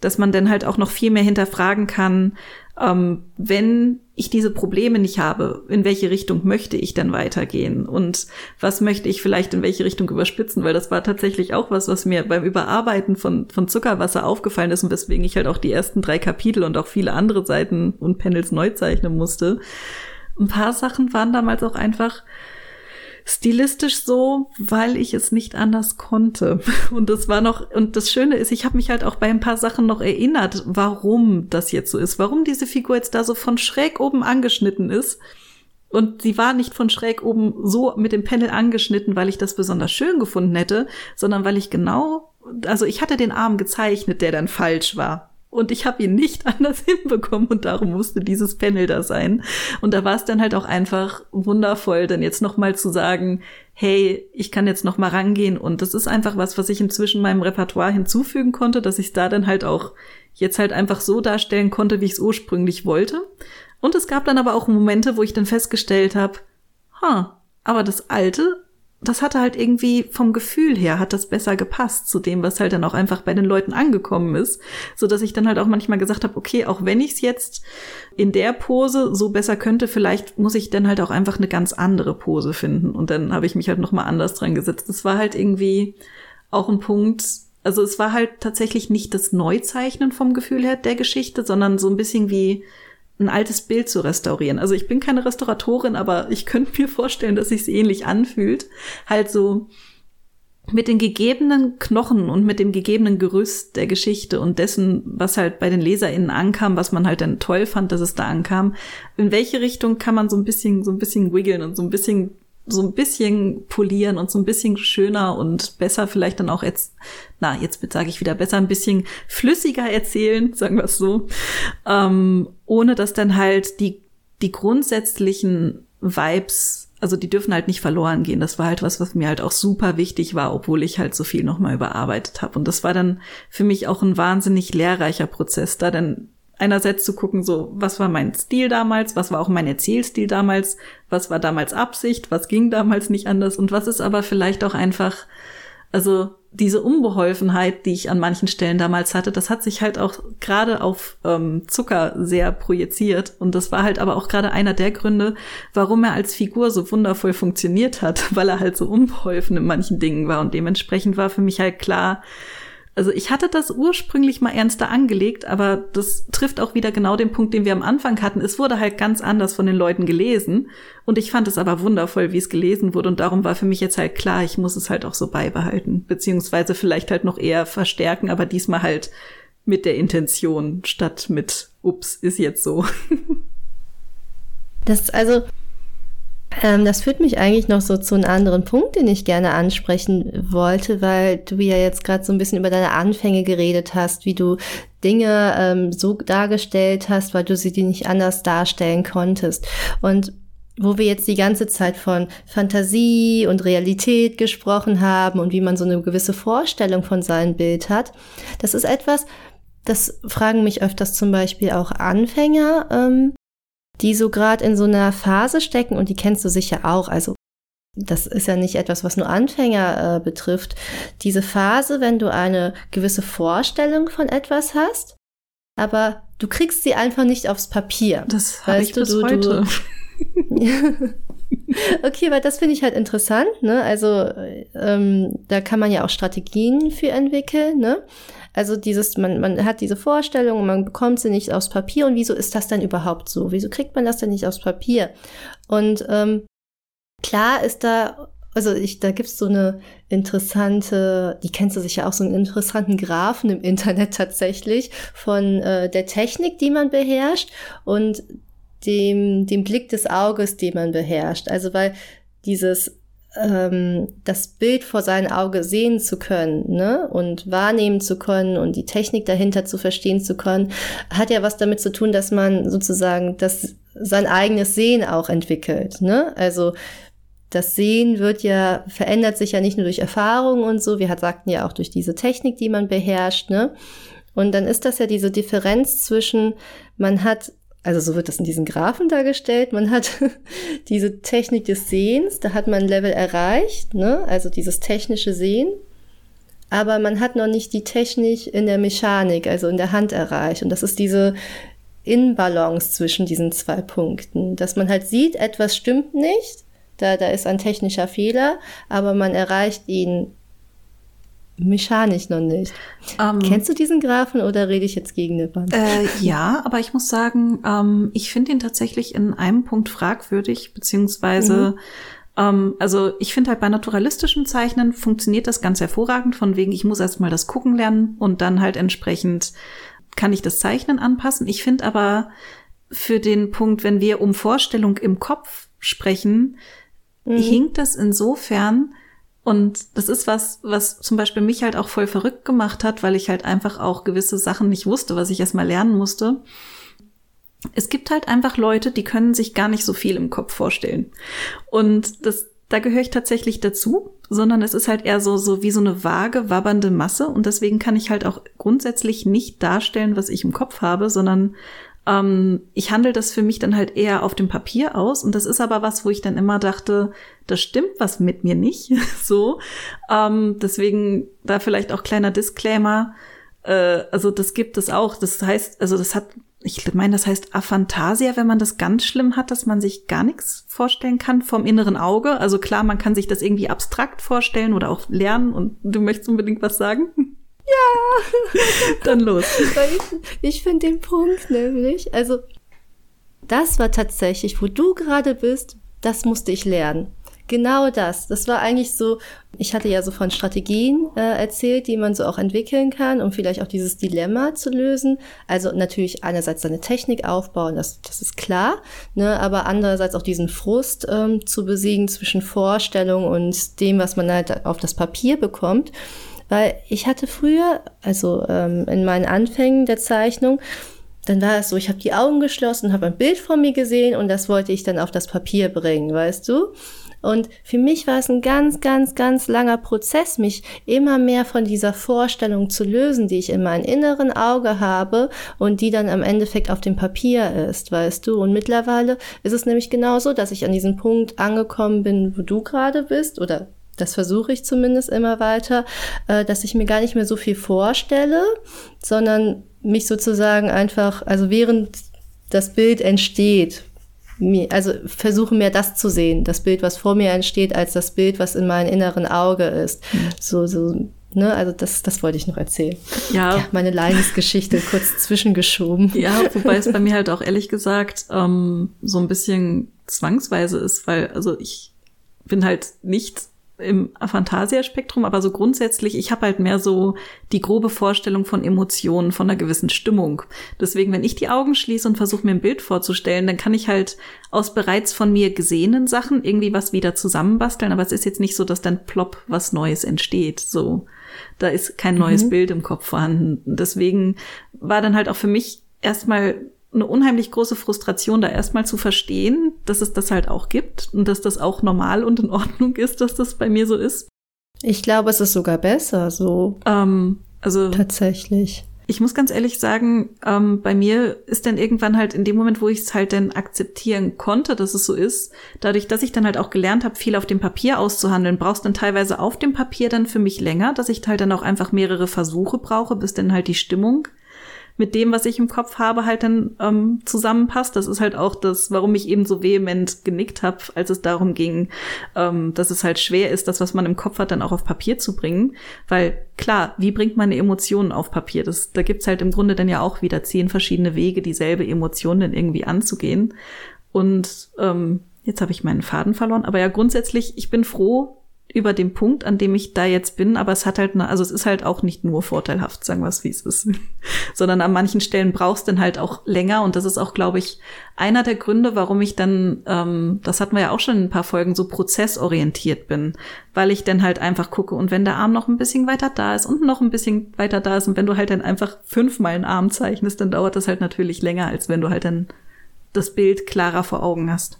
dass man dann halt auch noch viel mehr hinterfragen kann, ähm, wenn ich diese Probleme nicht habe, in welche Richtung möchte ich denn weitergehen und was möchte ich vielleicht in welche Richtung überspitzen, weil das war tatsächlich auch was, was mir beim Überarbeiten von, von Zuckerwasser aufgefallen ist und weswegen ich halt auch die ersten drei Kapitel und auch viele andere Seiten und Panels neu zeichnen musste. Ein paar Sachen waren damals auch einfach, stilistisch so, weil ich es nicht anders konnte. Und das war noch, und das Schöne ist, ich habe mich halt auch bei ein paar Sachen noch erinnert, warum das jetzt so ist, warum diese Figur jetzt da so von schräg oben angeschnitten ist. Und sie war nicht von schräg oben so mit dem Panel angeschnitten, weil ich das besonders schön gefunden hätte, sondern weil ich genau, also ich hatte den Arm gezeichnet, der dann falsch war. Und ich habe ihn nicht anders hinbekommen und darum musste dieses Panel da sein. Und da war es dann halt auch einfach wundervoll, dann jetzt noch mal zu sagen, hey, ich kann jetzt noch mal rangehen und das ist einfach was, was ich inzwischen meinem Repertoire hinzufügen konnte, dass ich es da dann halt auch jetzt halt einfach so darstellen konnte, wie ich es ursprünglich wollte. Und es gab dann aber auch Momente, wo ich dann festgestellt habe, ha, aber das alte das hatte halt irgendwie vom Gefühl her hat das besser gepasst zu dem, was halt dann auch einfach bei den Leuten angekommen ist, so dass ich dann halt auch manchmal gesagt habe, okay, auch wenn ich es jetzt in der Pose so besser könnte, vielleicht muss ich dann halt auch einfach eine ganz andere Pose finden und dann habe ich mich halt noch mal anders dran gesetzt. Das war halt irgendwie auch ein Punkt, also es war halt tatsächlich nicht das Neuzeichnen vom Gefühl her der Geschichte, sondern so ein bisschen wie ein altes Bild zu restaurieren. Also ich bin keine Restauratorin, aber ich könnte mir vorstellen, dass sich ähnlich anfühlt. Halt so mit den gegebenen Knochen und mit dem gegebenen Gerüst der Geschichte und dessen, was halt bei den LeserInnen ankam, was man halt dann toll fand, dass es da ankam. In welche Richtung kann man so ein bisschen, so ein bisschen wiggeln und so ein bisschen so ein bisschen polieren und so ein bisschen schöner und besser vielleicht dann auch jetzt, na, jetzt sage ich wieder besser, ein bisschen flüssiger erzählen, sagen wir es so, ähm, ohne dass dann halt die, die grundsätzlichen Vibes, also die dürfen halt nicht verloren gehen. Das war halt was, was mir halt auch super wichtig war, obwohl ich halt so viel nochmal überarbeitet habe. Und das war dann für mich auch ein wahnsinnig lehrreicher Prozess, da dann einerseits zu gucken, so, was war mein Stil damals, was war auch mein Erzählstil damals, was war damals Absicht, was ging damals nicht anders und was ist aber vielleicht auch einfach, also diese Unbeholfenheit, die ich an manchen Stellen damals hatte, das hat sich halt auch gerade auf ähm, Zucker sehr projiziert. Und das war halt aber auch gerade einer der Gründe, warum er als Figur so wundervoll funktioniert hat, weil er halt so unbeholfen in manchen Dingen war. Und dementsprechend war für mich halt klar, also ich hatte das ursprünglich mal ernster angelegt, aber das trifft auch wieder genau den Punkt, den wir am Anfang hatten. Es wurde halt ganz anders von den Leuten gelesen und ich fand es aber wundervoll, wie es gelesen wurde und darum war für mich jetzt halt klar, ich muss es halt auch so beibehalten, beziehungsweise vielleicht halt noch eher verstärken, aber diesmal halt mit der Intention statt mit, ups, ist jetzt so. Das, also, ähm, das führt mich eigentlich noch so zu einem anderen Punkt, den ich gerne ansprechen wollte, weil du ja jetzt gerade so ein bisschen über deine Anfänge geredet hast, wie du Dinge ähm, so dargestellt hast, weil du sie dir nicht anders darstellen konntest. Und wo wir jetzt die ganze Zeit von Fantasie und Realität gesprochen haben und wie man so eine gewisse Vorstellung von seinem Bild hat, das ist etwas, das fragen mich öfters zum Beispiel auch Anfänger, ähm, die so gerade in so einer Phase stecken und die kennst du sicher auch. Also das ist ja nicht etwas, was nur Anfänger äh, betrifft. Diese Phase, wenn du eine gewisse Vorstellung von etwas hast, aber du kriegst sie einfach nicht aufs Papier. Das habe ich du, bis du, heute. Du okay, weil das finde ich halt interessant, ne? Also ähm, da kann man ja auch Strategien für entwickeln, ne? Also dieses, man, man hat diese Vorstellung und man bekommt sie nicht aufs Papier. Und wieso ist das denn überhaupt so? Wieso kriegt man das denn nicht aufs Papier? Und ähm, klar ist da, also ich, da gibt's so eine interessante, die kennst du sicher auch, so einen interessanten Graphen im Internet tatsächlich von äh, der Technik, die man beherrscht und dem, dem Blick des Auges, den man beherrscht. Also weil dieses ähm, das Bild vor seinem Auge sehen zu können ne? und wahrnehmen zu können und die Technik dahinter zu verstehen zu können, hat ja was damit zu tun, dass man sozusagen das, sein eigenes Sehen auch entwickelt. Ne? Also das Sehen wird ja, verändert sich ja nicht nur durch Erfahrung und so, wir sagten ja auch durch diese Technik, die man beherrscht, ne? Und dann ist das ja diese Differenz zwischen, man hat also so wird das in diesen Graphen dargestellt. Man hat diese Technik des Sehens, da hat man ein Level erreicht, ne? also dieses technische Sehen. Aber man hat noch nicht die Technik in der Mechanik, also in der Hand erreicht. Und das ist diese Inbalance zwischen diesen zwei Punkten, dass man halt sieht, etwas stimmt nicht, da, da ist ein technischer Fehler, aber man erreicht ihn mechanisch noch nicht. Ähm, Kennst du diesen Graphen oder rede ich jetzt gegen eine Wand? Äh, ja, aber ich muss sagen, ähm, ich finde ihn tatsächlich in einem Punkt fragwürdig, beziehungsweise mhm. ähm, also ich finde halt bei naturalistischem Zeichnen funktioniert das ganz hervorragend, von wegen, ich muss erstmal das Gucken lernen und dann halt entsprechend kann ich das Zeichnen anpassen. Ich finde aber für den Punkt, wenn wir um Vorstellung im Kopf sprechen, mhm. hinkt das insofern, und das ist was, was zum Beispiel mich halt auch voll verrückt gemacht hat, weil ich halt einfach auch gewisse Sachen nicht wusste, was ich erstmal lernen musste. Es gibt halt einfach Leute, die können sich gar nicht so viel im Kopf vorstellen. Und das, da gehöre ich tatsächlich dazu, sondern es ist halt eher so, so wie so eine vage, wabbernde Masse. Und deswegen kann ich halt auch grundsätzlich nicht darstellen, was ich im Kopf habe, sondern ähm, ich handle das für mich dann halt eher auf dem Papier aus. Und das ist aber was, wo ich dann immer dachte, das stimmt was mit mir nicht. so. Ähm, deswegen da vielleicht auch kleiner Disclaimer. Äh, also das gibt es auch. Das heißt, also das hat ich meine, das heißt Aphantasia, wenn man das ganz schlimm hat, dass man sich gar nichts vorstellen kann vom inneren Auge. Also klar, man kann sich das irgendwie abstrakt vorstellen oder auch lernen und du möchtest unbedingt was sagen? Ja. Dann los. ich, ich finde den Punkt nämlich, also das war tatsächlich, wo du gerade bist, das musste ich lernen. Genau das. Das war eigentlich so, ich hatte ja so von Strategien äh, erzählt, die man so auch entwickeln kann, um vielleicht auch dieses Dilemma zu lösen. Also natürlich einerseits seine Technik aufbauen, das, das ist klar, ne, aber andererseits auch diesen Frust ähm, zu besiegen zwischen Vorstellung und dem, was man halt auf das Papier bekommt. Weil ich hatte früher, also ähm, in meinen Anfängen der Zeichnung, dann war es so, ich habe die Augen geschlossen, habe ein Bild von mir gesehen und das wollte ich dann auf das Papier bringen, weißt du? Und für mich war es ein ganz, ganz, ganz langer Prozess, mich immer mehr von dieser Vorstellung zu lösen, die ich in meinem inneren Auge habe und die dann am Endeffekt auf dem Papier ist, weißt du? Und mittlerweile ist es nämlich genauso, dass ich an diesem Punkt angekommen bin, wo du gerade bist oder das versuche ich zumindest immer weiter, äh, dass ich mir gar nicht mehr so viel vorstelle, sondern mich sozusagen einfach, also während das Bild entsteht, also versuche mehr das zu sehen, das Bild, was vor mir entsteht, als das Bild, was in meinem inneren Auge ist. So, so, ne, also das, das wollte ich noch erzählen. Ja. ja meine Leidensgeschichte kurz zwischengeschoben. Ja, wobei es bei mir halt auch ehrlich gesagt ähm, so ein bisschen zwangsweise ist, weil also ich bin halt nicht im Phantasia-Spektrum, aber so grundsätzlich, ich habe halt mehr so die grobe Vorstellung von Emotionen, von einer gewissen Stimmung. Deswegen, wenn ich die Augen schließe und versuche mir ein Bild vorzustellen, dann kann ich halt aus bereits von mir gesehenen Sachen irgendwie was wieder zusammenbasteln, aber es ist jetzt nicht so, dass dann plopp was Neues entsteht. So, da ist kein neues mhm. Bild im Kopf vorhanden. Deswegen war dann halt auch für mich erstmal eine unheimlich große Frustration, da erstmal zu verstehen, dass es das halt auch gibt und dass das auch normal und in Ordnung ist, dass das bei mir so ist. Ich glaube, es ist sogar besser so. Ähm, also tatsächlich. Ich muss ganz ehrlich sagen, ähm, bei mir ist dann irgendwann halt in dem Moment, wo ich es halt dann akzeptieren konnte, dass es so ist, dadurch, dass ich dann halt auch gelernt habe, viel auf dem Papier auszuhandeln, brauchst dann teilweise auf dem Papier dann für mich länger, dass ich halt dann auch einfach mehrere Versuche brauche, bis dann halt die Stimmung mit dem, was ich im Kopf habe, halt dann ähm, zusammenpasst. Das ist halt auch das, warum ich eben so vehement genickt habe, als es darum ging, ähm, dass es halt schwer ist, das, was man im Kopf hat, dann auch auf Papier zu bringen. Weil klar, wie bringt man Emotionen auf Papier? Das, da gibt's halt im Grunde dann ja auch wieder zehn verschiedene Wege, dieselbe Emotion dann irgendwie anzugehen. Und ähm, jetzt habe ich meinen Faden verloren. Aber ja, grundsätzlich, ich bin froh, über den Punkt, an dem ich da jetzt bin, aber es hat halt, eine, also es ist halt auch nicht nur vorteilhaft, sagen wir es wie es ist, sondern an manchen Stellen brauchst du dann halt auch länger und das ist auch, glaube ich, einer der Gründe, warum ich dann, ähm, das hatten wir ja auch schon in ein paar Folgen, so prozessorientiert bin, weil ich dann halt einfach gucke und wenn der Arm noch ein bisschen weiter da ist und noch ein bisschen weiter da ist und wenn du halt dann einfach fünfmal einen Arm zeichnest, dann dauert das halt natürlich länger, als wenn du halt dann das Bild klarer vor Augen hast.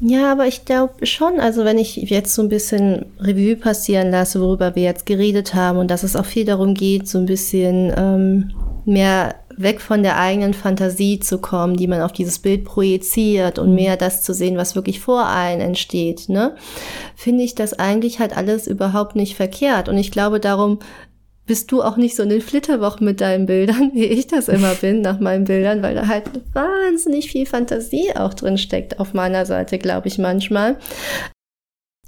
Ja, aber ich glaube schon, also wenn ich jetzt so ein bisschen Revue passieren lasse, worüber wir jetzt geredet haben und dass es auch viel darum geht, so ein bisschen ähm, mehr weg von der eigenen Fantasie zu kommen, die man auf dieses Bild projiziert und mehr das zu sehen, was wirklich vor einem entsteht, ne, finde ich das eigentlich halt alles überhaupt nicht verkehrt. Und ich glaube, darum bist du auch nicht so in den Flitterwochen mit deinen Bildern, wie ich das immer bin nach meinen Bildern, weil da halt wahnsinnig viel Fantasie auch drin steckt auf meiner Seite, glaube ich manchmal.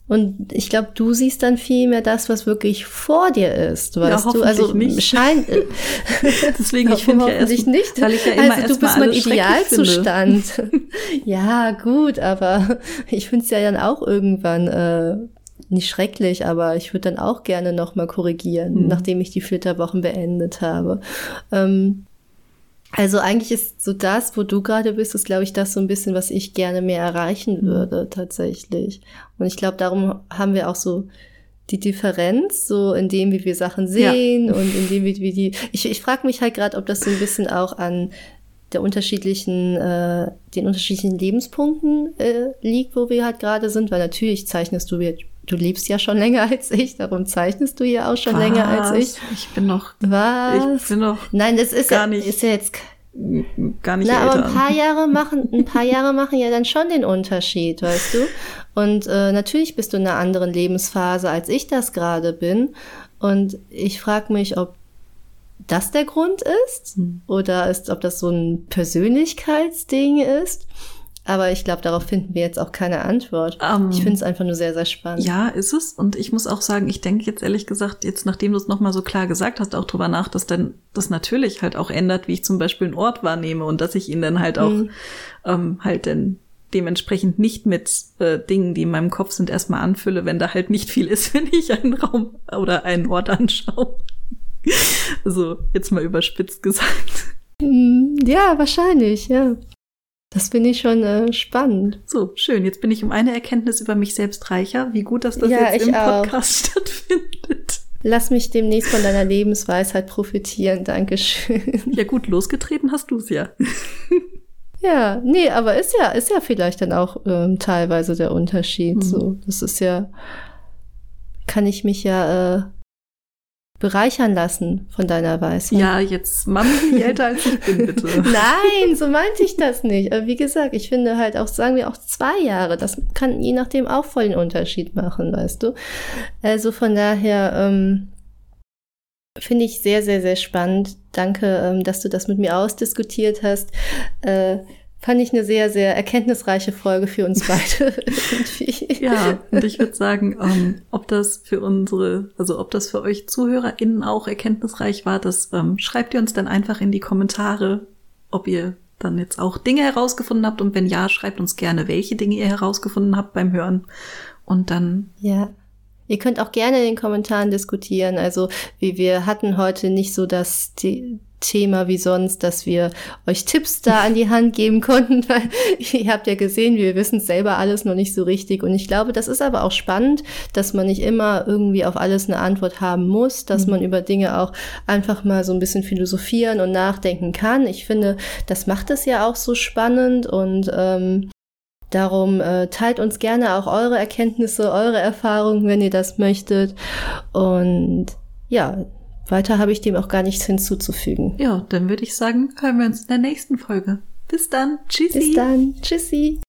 Und ich glaube, du siehst dann viel mehr das, was wirklich vor dir ist, weißt ja, du? Also nicht. scheint. Deswegen, ich finde ja erst, nicht. weil ich ja immer also du bist mein Idealzustand. ja, gut, aber ich finde es ja dann auch irgendwann äh, nicht schrecklich, aber ich würde dann auch gerne nochmal korrigieren, mhm. nachdem ich die Flitterwochen beendet habe. Ähm, also eigentlich ist so das, wo du gerade bist, ist, glaube ich, das so ein bisschen, was ich gerne mehr erreichen mhm. würde, tatsächlich. Und ich glaube, darum haben wir auch so die Differenz, so in dem, wie wir Sachen sehen ja. und in dem, wie, wie die. Ich, ich frage mich halt gerade, ob das so ein bisschen auch an der unterschiedlichen, äh, den unterschiedlichen Lebenspunkten äh, liegt, wo wir halt gerade sind, weil natürlich zeichnest du, du lebst ja schon länger als ich, darum zeichnest du ja auch schon Was? länger als ich. Ich bin noch. Was? Ich bin noch. Nein, das ist gar nicht. Ist ja jetzt gar nicht Na, älter. aber ein paar Jahre machen, ein paar Jahre machen ja dann schon den Unterschied, weißt du? Und äh, natürlich bist du in einer anderen Lebensphase, als ich das gerade bin. Und ich frage mich, ob das der Grund ist hm. oder ist, ob das so ein Persönlichkeitsding ist. Aber ich glaube, darauf finden wir jetzt auch keine Antwort. Um, ich finde es einfach nur sehr, sehr spannend. Ja, ist es. Und ich muss auch sagen, ich denke jetzt ehrlich gesagt, jetzt nachdem du es nochmal so klar gesagt hast, auch drüber nach, dass dann das natürlich halt auch ändert, wie ich zum Beispiel einen Ort wahrnehme und dass ich ihn dann halt auch mhm. ähm, halt dann dementsprechend nicht mit äh, Dingen, die in meinem Kopf sind, erstmal anfülle, wenn da halt nicht viel ist, wenn ich einen Raum oder einen Ort anschaue. so, jetzt mal überspitzt gesagt. Mhm. Ja, wahrscheinlich, ja. Das finde ich schon äh, spannend. So, schön. Jetzt bin ich um eine Erkenntnis über mich selbst reicher. Wie gut, dass das ja, jetzt im Podcast auch. stattfindet. Lass mich demnächst von deiner Lebensweisheit profitieren. Dankeschön. Ja gut, losgetreten hast du es ja. Ja, nee, aber ist ja, ist ja vielleicht dann auch ähm, teilweise der Unterschied. Mhm. So, das ist ja, kann ich mich ja äh, bereichern lassen von deiner Weisheit. Ja, jetzt Mami, wie älter als ich bin, bitte. Nein, so meinte ich das nicht. Aber wie gesagt, ich finde halt auch, sagen wir auch zwei Jahre, das kann je nachdem auch voll den Unterschied machen, weißt du. Also von daher ähm, finde ich sehr, sehr, sehr spannend. Danke, ähm, dass du das mit mir ausdiskutiert hast. Äh, fand ich eine sehr, sehr erkenntnisreiche Folge für uns beide. ja, und ich würde sagen, ähm, ob das für unsere, also ob das für euch ZuhörerInnen auch erkenntnisreich war, das ähm, schreibt ihr uns dann einfach in die Kommentare, ob ihr dann jetzt auch Dinge herausgefunden habt und wenn ja, schreibt uns gerne, welche Dinge ihr herausgefunden habt beim Hören. Und dann. Ja. Ihr könnt auch gerne in den Kommentaren diskutieren. Also, wie wir hatten heute nicht so dass die, Thema wie sonst, dass wir euch Tipps da an die Hand geben konnten, weil ihr habt ja gesehen, wir wissen selber alles noch nicht so richtig. Und ich glaube, das ist aber auch spannend, dass man nicht immer irgendwie auf alles eine Antwort haben muss, dass mhm. man über Dinge auch einfach mal so ein bisschen philosophieren und nachdenken kann. Ich finde, das macht es ja auch so spannend und ähm, Darum äh, teilt uns gerne auch eure Erkenntnisse, eure Erfahrungen, wenn ihr das möchtet. Und ja, weiter habe ich dem auch gar nichts hinzuzufügen. Ja, dann würde ich sagen, hören wir uns in der nächsten Folge. Bis dann. Tschüssi. Bis dann. Tschüssi.